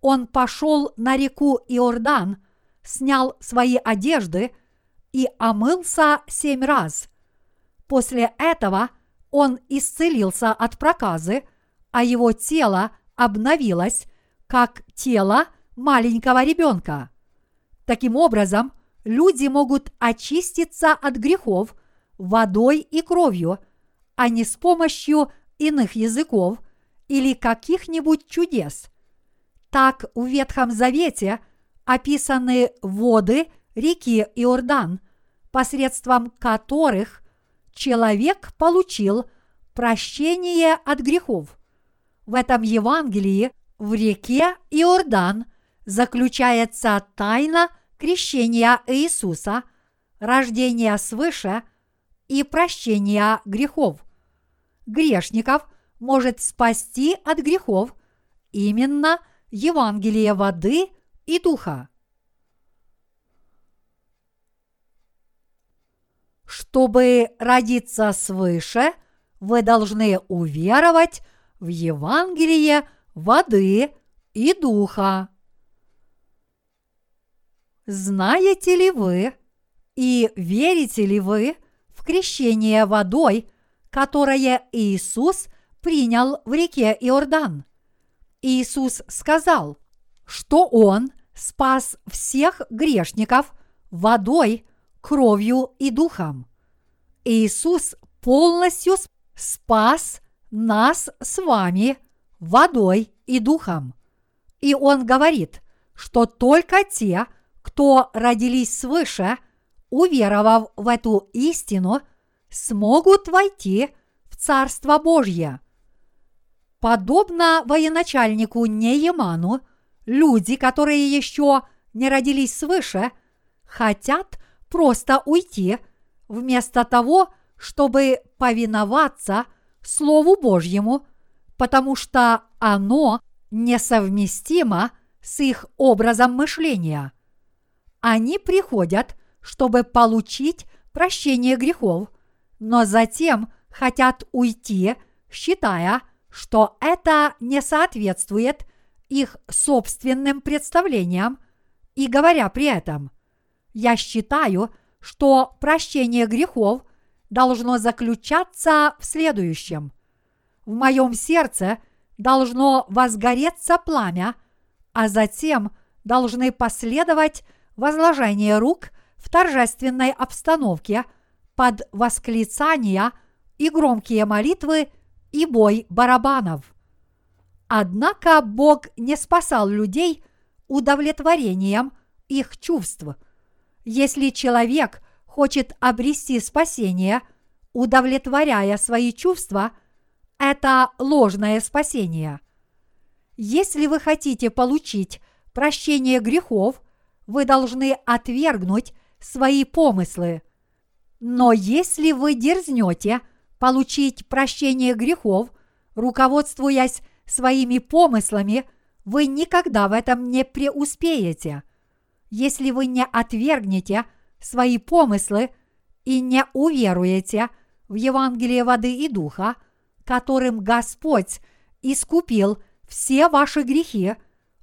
[SPEAKER 1] он пошел на реку Иордан, снял свои одежды и омылся семь раз. После этого он исцелился от проказы, а его тело обновилось, как тело маленького ребенка. Таким образом, люди могут очиститься от грехов водой и кровью, а не с помощью иных языков или каких-нибудь чудес. Так в Ветхом Завете описаны воды реки Иордан, посредством которых человек получил прощение от грехов. В этом Евангелии в реке Иордан заключается тайна крещения Иисуса, рождения свыше и прощения грехов. Грешников может спасти от грехов именно Евангелие воды и духа. Чтобы родиться свыше, вы должны уверовать в Евангелие воды и духа. Знаете ли вы и верите ли вы крещение водой, которое Иисус принял в реке Иордан? Иисус сказал, что Он спас всех грешников водой, кровью и духом. Иисус полностью спас нас с вами водой и духом. И Он говорит, что только те, кто родились свыше, уверовав в эту истину, смогут войти в Царство Божье. Подобно военачальнику Нееману, люди, которые еще не родились свыше, хотят просто уйти, вместо того, чтобы повиноваться Слову Божьему, потому что оно несовместимо с их образом мышления. Они приходят, чтобы получить прощение грехов, но затем хотят уйти, считая, что это не соответствует их собственным представлениям, и говоря при этом, я считаю, что прощение грехов должно заключаться в следующем. В моем сердце должно возгореться пламя, а затем должны последовать возложение рук в торжественной обстановке под восклицания и громкие молитвы и бой барабанов. Однако Бог не спасал людей удовлетворением их чувств. Если человек хочет обрести спасение, удовлетворяя свои чувства, это ложное спасение. Если вы хотите получить прощение грехов, вы должны отвергнуть свои помыслы. Но если вы дерзнете получить прощение грехов, руководствуясь своими помыслами, вы никогда в этом не преуспеете. Если вы не отвергнете свои помыслы и не уверуете в Евангелие воды и духа, которым Господь искупил все ваши грехи,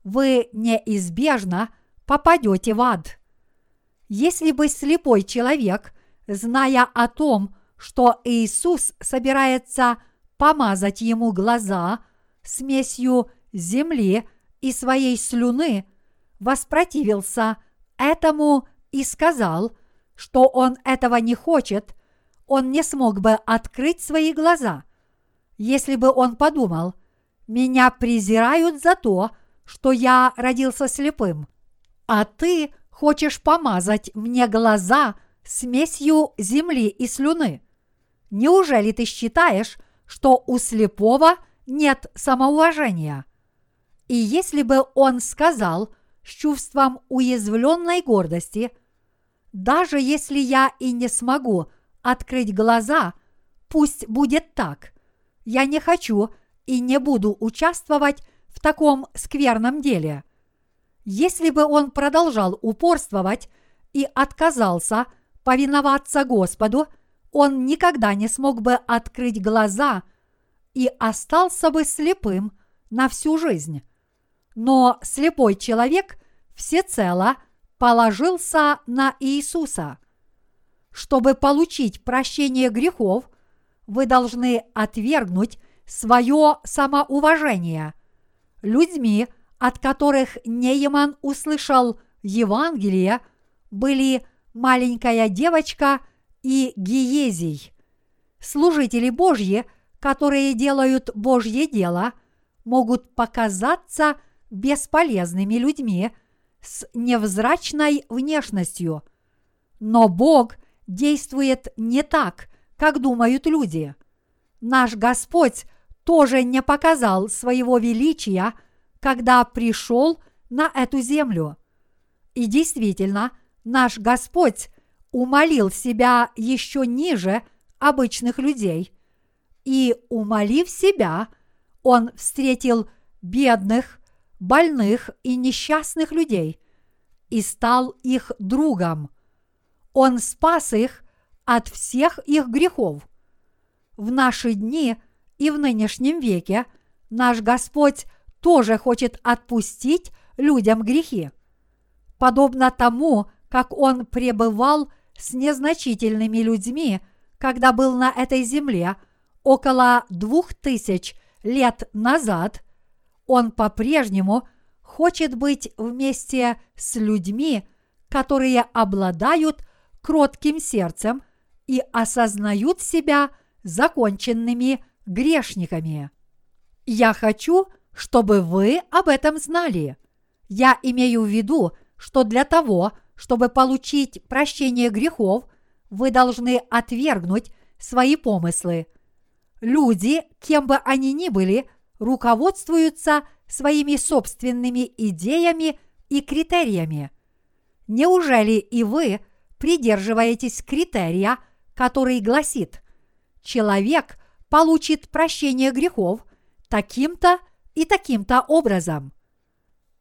[SPEAKER 1] вы неизбежно попадете в ад. Если бы слепой человек, зная о том, что Иисус собирается помазать ему глаза смесью земли и своей слюны, воспротивился этому и сказал, что он этого не хочет, он не смог бы открыть свои глаза. Если бы он подумал, меня презирают за то, что я родился слепым, а ты хочешь помазать мне глаза смесью земли и слюны. Неужели ты считаешь, что у слепого нет самоуважения? И если бы он сказал с чувством уязвленной гордости, даже если я и не смогу открыть глаза, пусть будет так. Я не хочу и не буду участвовать в таком скверном деле. Если бы он продолжал упорствовать и отказался повиноваться Господу, он никогда не смог бы открыть глаза и остался бы слепым на всю жизнь но слепой человек всецело положился на Иисуса. Чтобы получить прощение грехов, вы должны отвергнуть свое самоуважение. Людьми, от которых Нейман услышал Евангелие, были маленькая девочка и Гиезий. Служители Божьи, которые делают Божье дело, могут показаться – бесполезными людьми с невзрачной внешностью. Но Бог действует не так, как думают люди. Наш Господь тоже не показал своего величия, когда пришел на эту землю. И действительно, наш Господь умолил себя еще ниже обычных людей. И, умолив себя, Он встретил бедных, больных и несчастных людей и стал их другом. Он спас их от всех их грехов. В наши дни и в нынешнем веке наш Господь тоже хочет отпустить людям грехи. Подобно тому, как Он пребывал с незначительными людьми, когда был на этой земле около двух тысяч лет назад – он по-прежнему хочет быть вместе с людьми, которые обладают кротким сердцем и осознают себя законченными грешниками. Я хочу, чтобы вы об этом знали. Я имею в виду, что для того, чтобы получить прощение грехов, вы должны отвергнуть свои помыслы. Люди, кем бы они ни были – руководствуются своими собственными идеями и критериями. Неужели и вы придерживаетесь критерия, который гласит «человек получит прощение грехов таким-то и таким-то образом»?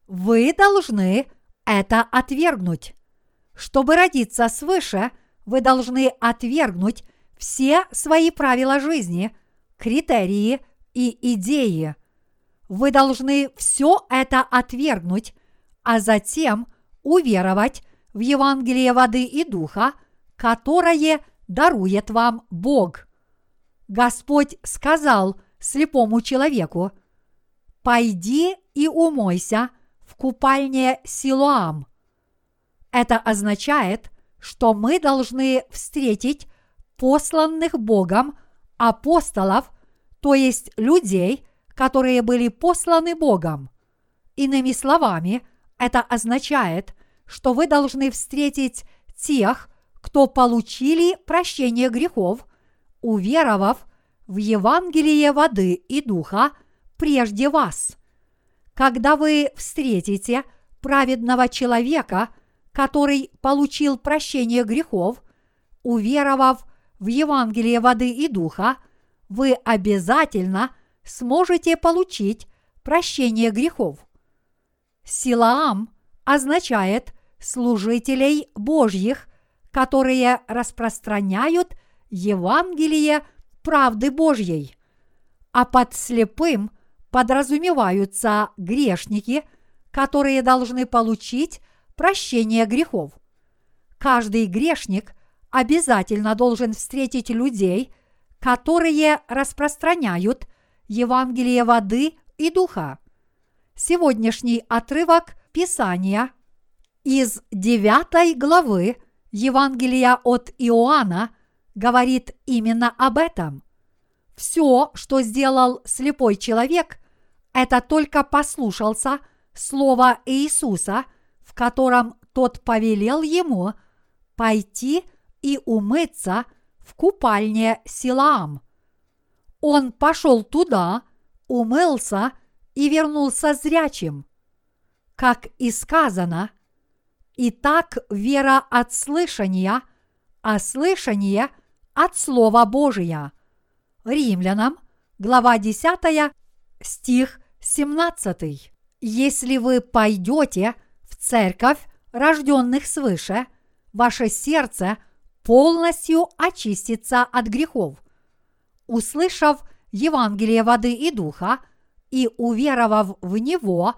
[SPEAKER 1] Вы должны это отвергнуть. Чтобы родиться свыше, вы должны отвергнуть все свои правила жизни, критерии и идеи. Вы должны все это отвергнуть, а затем уверовать в Евангелие воды и духа, которое дарует вам Бог. Господь сказал слепому человеку, «Пойди и умойся в купальне Силуам». Это означает, что мы должны встретить посланных Богом апостолов, то есть людей, которые были посланы Богом. Иными словами, это означает, что вы должны встретить тех, кто получили прощение грехов, уверовав в Евангелие воды и духа прежде вас. Когда вы встретите праведного человека, который получил прощение грехов, уверовав в Евангелие воды и духа, вы обязательно сможете получить прощение грехов. Силаам означает служителей Божьих, которые распространяют Евангелие правды Божьей. А под слепым подразумеваются грешники, которые должны получить прощение грехов. Каждый грешник обязательно должен встретить людей, которые распространяют Евангелие воды и духа. Сегодняшний отрывок Писания из 9 главы Евангелия от Иоанна говорит именно об этом. Все, что сделал слепой человек, это только послушался слова Иисуса, в котором тот повелел ему пойти и умыться в купальне Силаам. Он пошел туда, умылся и вернулся зрячим. Как и сказано, «Итак, вера от слышания, а слышание от Слова Божия». Римлянам, глава 10, стих 17. Если вы пойдете в церковь рожденных свыше, ваше сердце полностью очистится от грехов. Услышав Евангелие воды и духа и уверовав в него,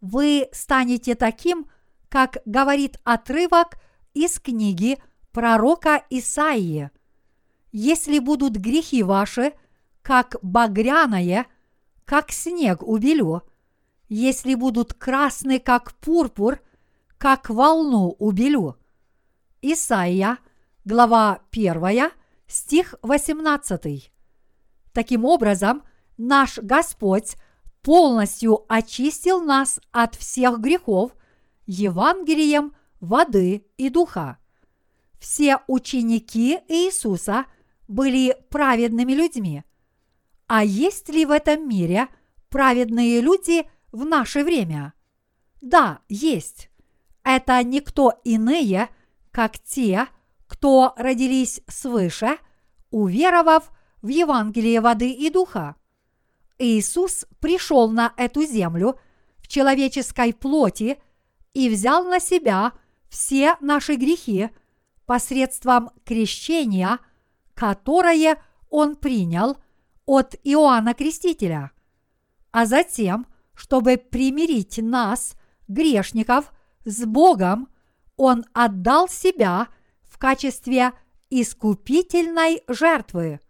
[SPEAKER 1] вы станете таким, как говорит отрывок из книги пророка Исаии. Если будут грехи ваши, как багряное, как снег убелю, если будут красны, как пурпур, как волну убелю. Исаия, глава 1, стих 18. Таким образом, наш Господь полностью очистил нас от всех грехов Евангелием воды и духа. Все ученики Иисуса были праведными людьми. А есть ли в этом мире праведные люди в наше время? Да, есть. Это никто иные, как те, кто родились свыше, уверовав в Евангелие воды и духа. Иисус пришел на эту землю в человеческой плоти и взял на себя все наши грехи посредством крещения, которое Он принял от Иоанна Крестителя. А затем, чтобы примирить нас, грешников, с Богом, Он отдал себя в качестве искупительной жертвы.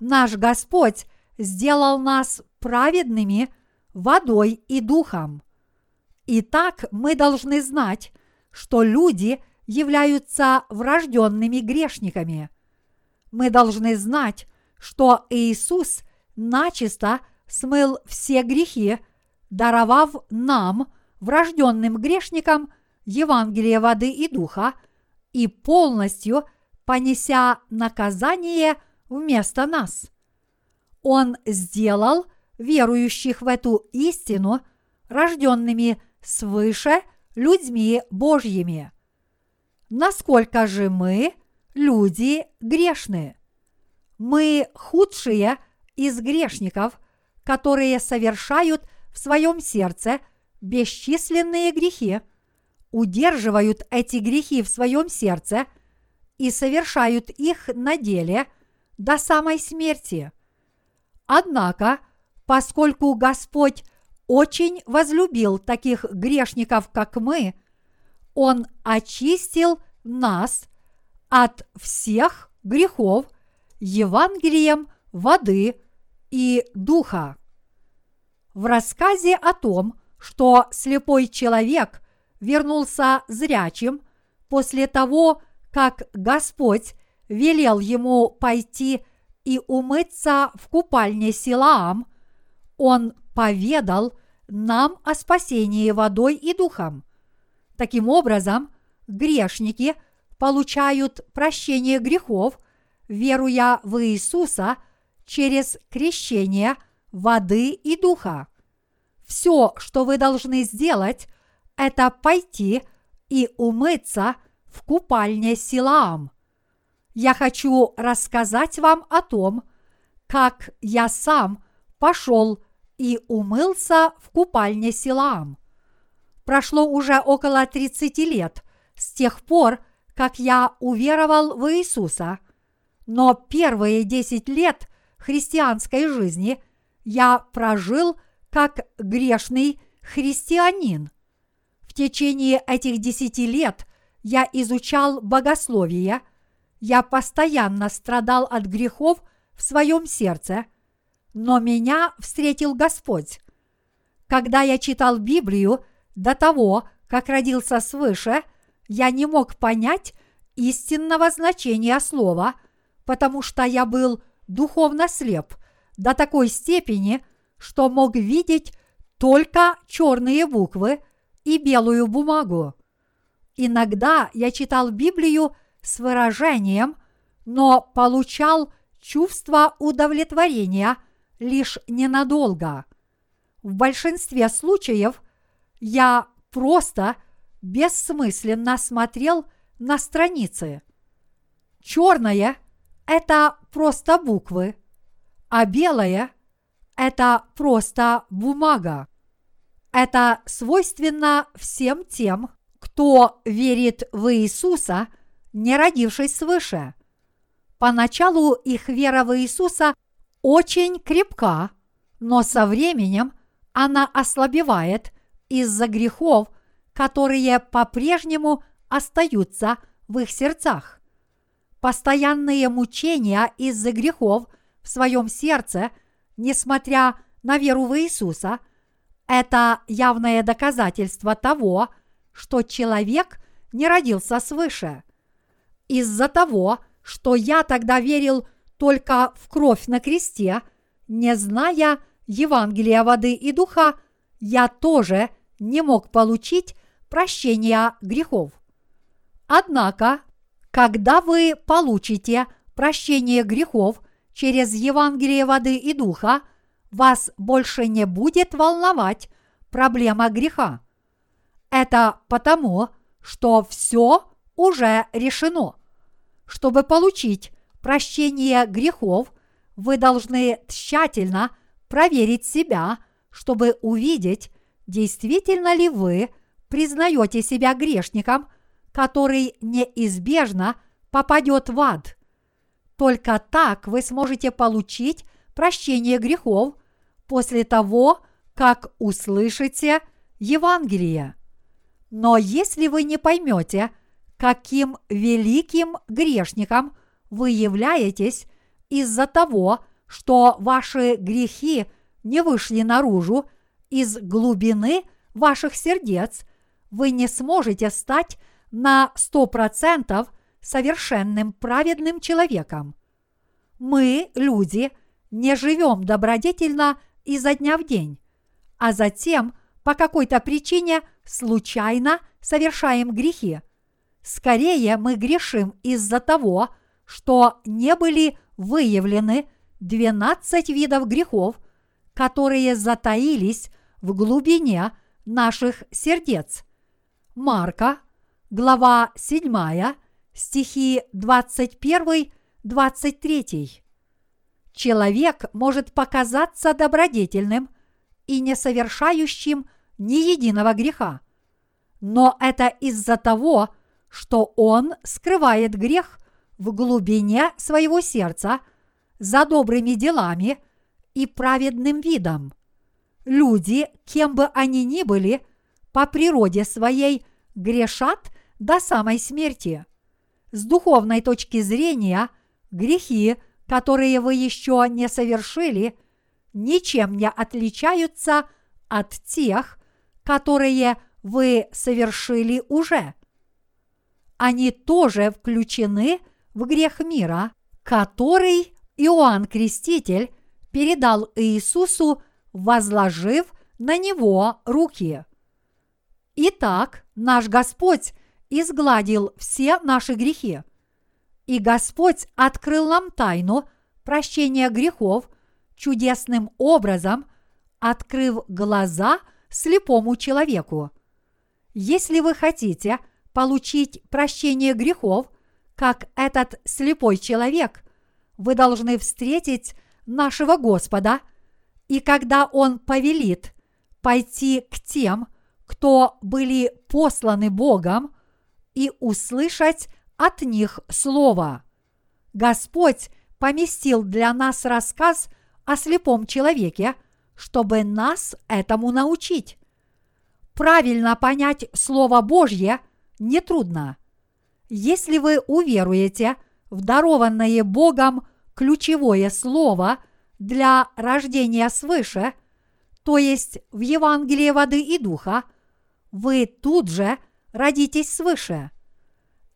[SPEAKER 1] Наш Господь сделал нас праведными водой и духом. Итак, мы должны знать, что люди являются врожденными грешниками. Мы должны знать, что Иисус начисто смыл все грехи, даровав нам, врожденным грешникам, Евангелие воды и духа, и полностью понеся наказание вместо нас. Он сделал верующих в эту истину, рожденными свыше людьми Божьими. Насколько же мы, люди, грешны? Мы худшие из грешников, которые совершают в своем сердце бесчисленные грехи, удерживают эти грехи в своем сердце и совершают их на деле до самой смерти. Однако, поскольку Господь очень возлюбил таких грешников, как мы, Он очистил нас от всех грехов Евангелием воды и духа. В рассказе о том, что слепой человек вернулся зрячим после того, как Господь велел ему пойти и умыться в купальне Силаам, он поведал нам о спасении водой и духом. Таким образом, грешники получают прощение грехов, веруя в Иисуса через крещение воды и духа. Все, что вы должны сделать, это пойти и умыться в купальне Силаам. Я хочу рассказать вам о том, как я сам пошел и умылся в купальне Силаам. Прошло уже около 30 лет с тех пор, как я уверовал в Иисуса, но первые 10 лет христианской жизни я прожил как грешный христианин. В течение этих десяти лет я изучал богословие, я постоянно страдал от грехов в своем сердце – но меня встретил Господь. Когда я читал Библию до того, как родился свыше, я не мог понять истинного значения слова, потому что я был духовно слеп до такой степени, что мог видеть только черные буквы и белую бумагу. Иногда я читал Библию с выражением, но получал чувство удовлетворения – лишь ненадолго. В большинстве случаев я просто бессмысленно смотрел на страницы. Черное – это просто буквы, а белое – это просто бумага. Это свойственно всем тем, кто верит в Иисуса, не родившись свыше. Поначалу их вера в Иисуса очень крепка, но со временем она ослабевает из-за грехов, которые по-прежнему остаются в их сердцах. Постоянные мучения из-за грехов в своем сердце, несмотря на веру в Иисуса, это явное доказательство того, что человек не родился свыше. Из-за того, что я тогда верил только в кровь на кресте, не зная Евангелия воды и духа, я тоже не мог получить прощения грехов. Однако, когда вы получите прощение грехов через Евангелие воды и духа, вас больше не будет волновать проблема греха. Это потому, что все уже решено. Чтобы получить прощения грехов, вы должны тщательно проверить себя, чтобы увидеть, действительно ли вы признаете себя грешником, который неизбежно попадет в ад. Только так вы сможете получить прощение грехов после того, как услышите Евангелие. Но если вы не поймете, каким великим грешником – вы являетесь из-за того, что ваши грехи не вышли наружу из глубины ваших сердец, вы не сможете стать на сто процентов совершенным праведным человеком. Мы, люди, не живем добродетельно изо дня в день, а затем по какой-то причине случайно совершаем грехи. Скорее мы грешим из-за того, что не были выявлены 12 видов грехов, которые затаились в глубине наших сердец. Марка, глава 7, стихи 21-23. Человек может показаться добродетельным и не совершающим ни единого греха, но это из-за того, что он скрывает грех в глубине своего сердца за добрыми делами и праведным видом. Люди, кем бы они ни были, по природе своей грешат до самой смерти. С духовной точки зрения, грехи, которые вы еще не совершили, ничем не отличаются от тех, которые вы совершили уже. Они тоже включены в грех мира, который Иоанн Креститель передал Иисусу, возложив на него руки. Итак, наш Господь изгладил все наши грехи. И Господь открыл нам тайну прощения грехов чудесным образом, открыв глаза слепому человеку. Если вы хотите получить прощение грехов, как этот слепой человек, вы должны встретить нашего Господа, и когда Он повелит пойти к тем, кто были посланы Богом, и услышать от них Слово. Господь поместил для нас рассказ о слепом человеке, чтобы нас этому научить. Правильно понять Слово Божье нетрудно. Если вы уверуете в дарованное Богом ключевое слово для рождения свыше, то есть в Евангелие воды и духа, вы тут же родитесь свыше.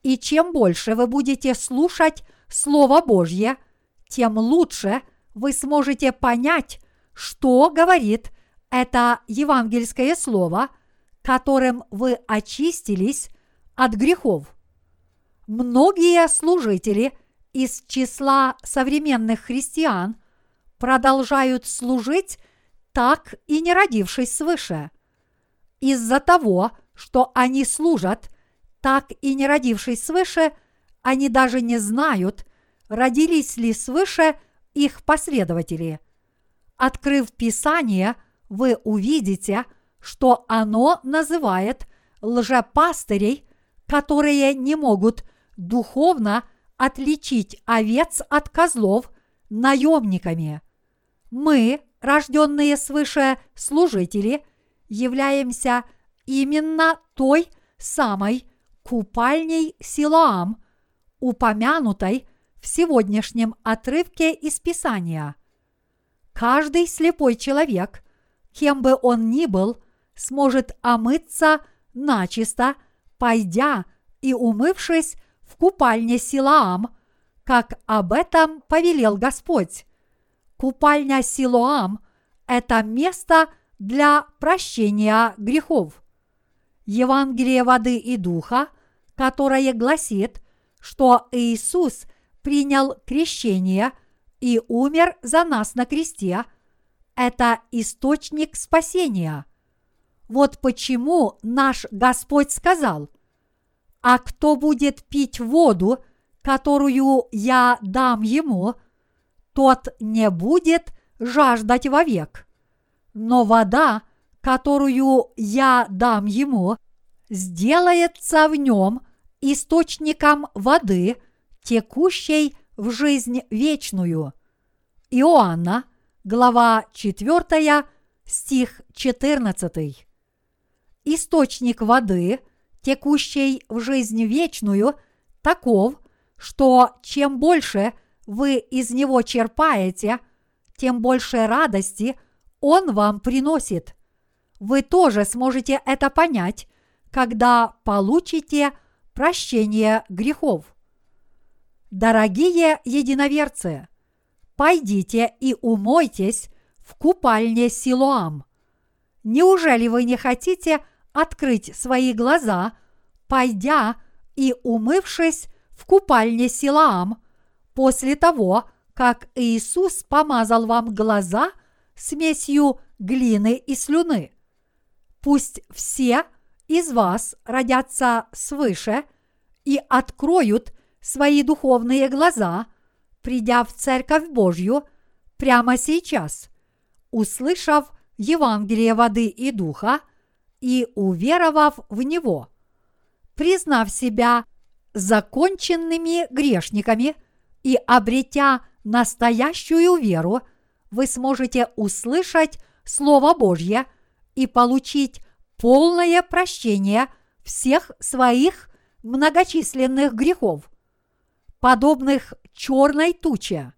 [SPEAKER 1] И чем больше вы будете слушать Слово Божье, тем лучше вы сможете понять, что говорит это евангельское слово, которым вы очистились от грехов. Многие служители из числа современных христиан продолжают служить так и не родившись свыше. Из-за того, что они служат, так и не родившись свыше, они даже не знают, родились ли свыше их последователи. Открыв Писание, вы увидите, что оно называет лжепастырей, которые не могут духовно отличить овец от козлов наемниками. Мы, рожденные свыше служители, являемся именно той самой купальней Силаам, упомянутой в сегодняшнем отрывке из Писания. Каждый слепой человек, кем бы он ни был, сможет омыться начисто, пойдя и умывшись в купальне Силаам, как об этом повелел Господь. Купальня Силоам – это место для прощения грехов. Евангелие воды и духа, которое гласит, что Иисус принял крещение и умер за нас на кресте, это источник спасения. Вот почему наш Господь сказал, «А кто будет пить воду, которую я дам ему, тот не будет жаждать вовек. Но вода, которую я дам ему, сделается в нем источником воды, текущей в жизнь вечную. Иоанна, глава 4, стих 14. Источник воды, текущей в жизнь вечную, таков, что чем больше вы из него черпаете, тем больше радости он вам приносит. Вы тоже сможете это понять, когда получите прощение грехов. Дорогие единоверцы, пойдите и умойтесь в купальне Силуам. Неужели вы не хотите открыть свои глаза, пойдя и умывшись в купальне Силаам после того, как Иисус помазал вам глаза смесью глины и слюны. Пусть все из вас родятся свыше и откроют свои духовные глаза, придя в Церковь Божью прямо сейчас, услышав Евангелие воды и духа и уверовав в него, признав себя законченными грешниками и обретя настоящую веру, вы сможете услышать Слово Божье и получить полное прощение всех своих многочисленных грехов, подобных черной туче.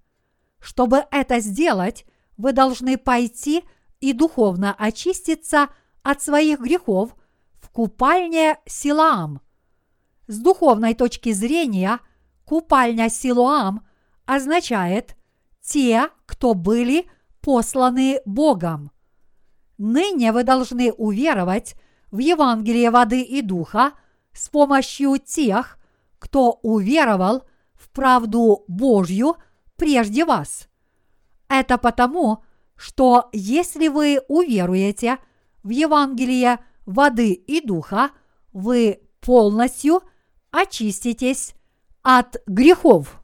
[SPEAKER 1] Чтобы это сделать, вы должны пойти и духовно очиститься от своих грехов в купальне Силаам. С духовной точки зрения, купальня Силуам означает те, кто были посланы Богом. Ныне вы должны уверовать в Евангелие воды и духа с помощью тех, кто уверовал в правду Божью прежде вас. Это потому, что если вы уверуете в Евангелие воды и духа, вы полностью очиститесь от грехов.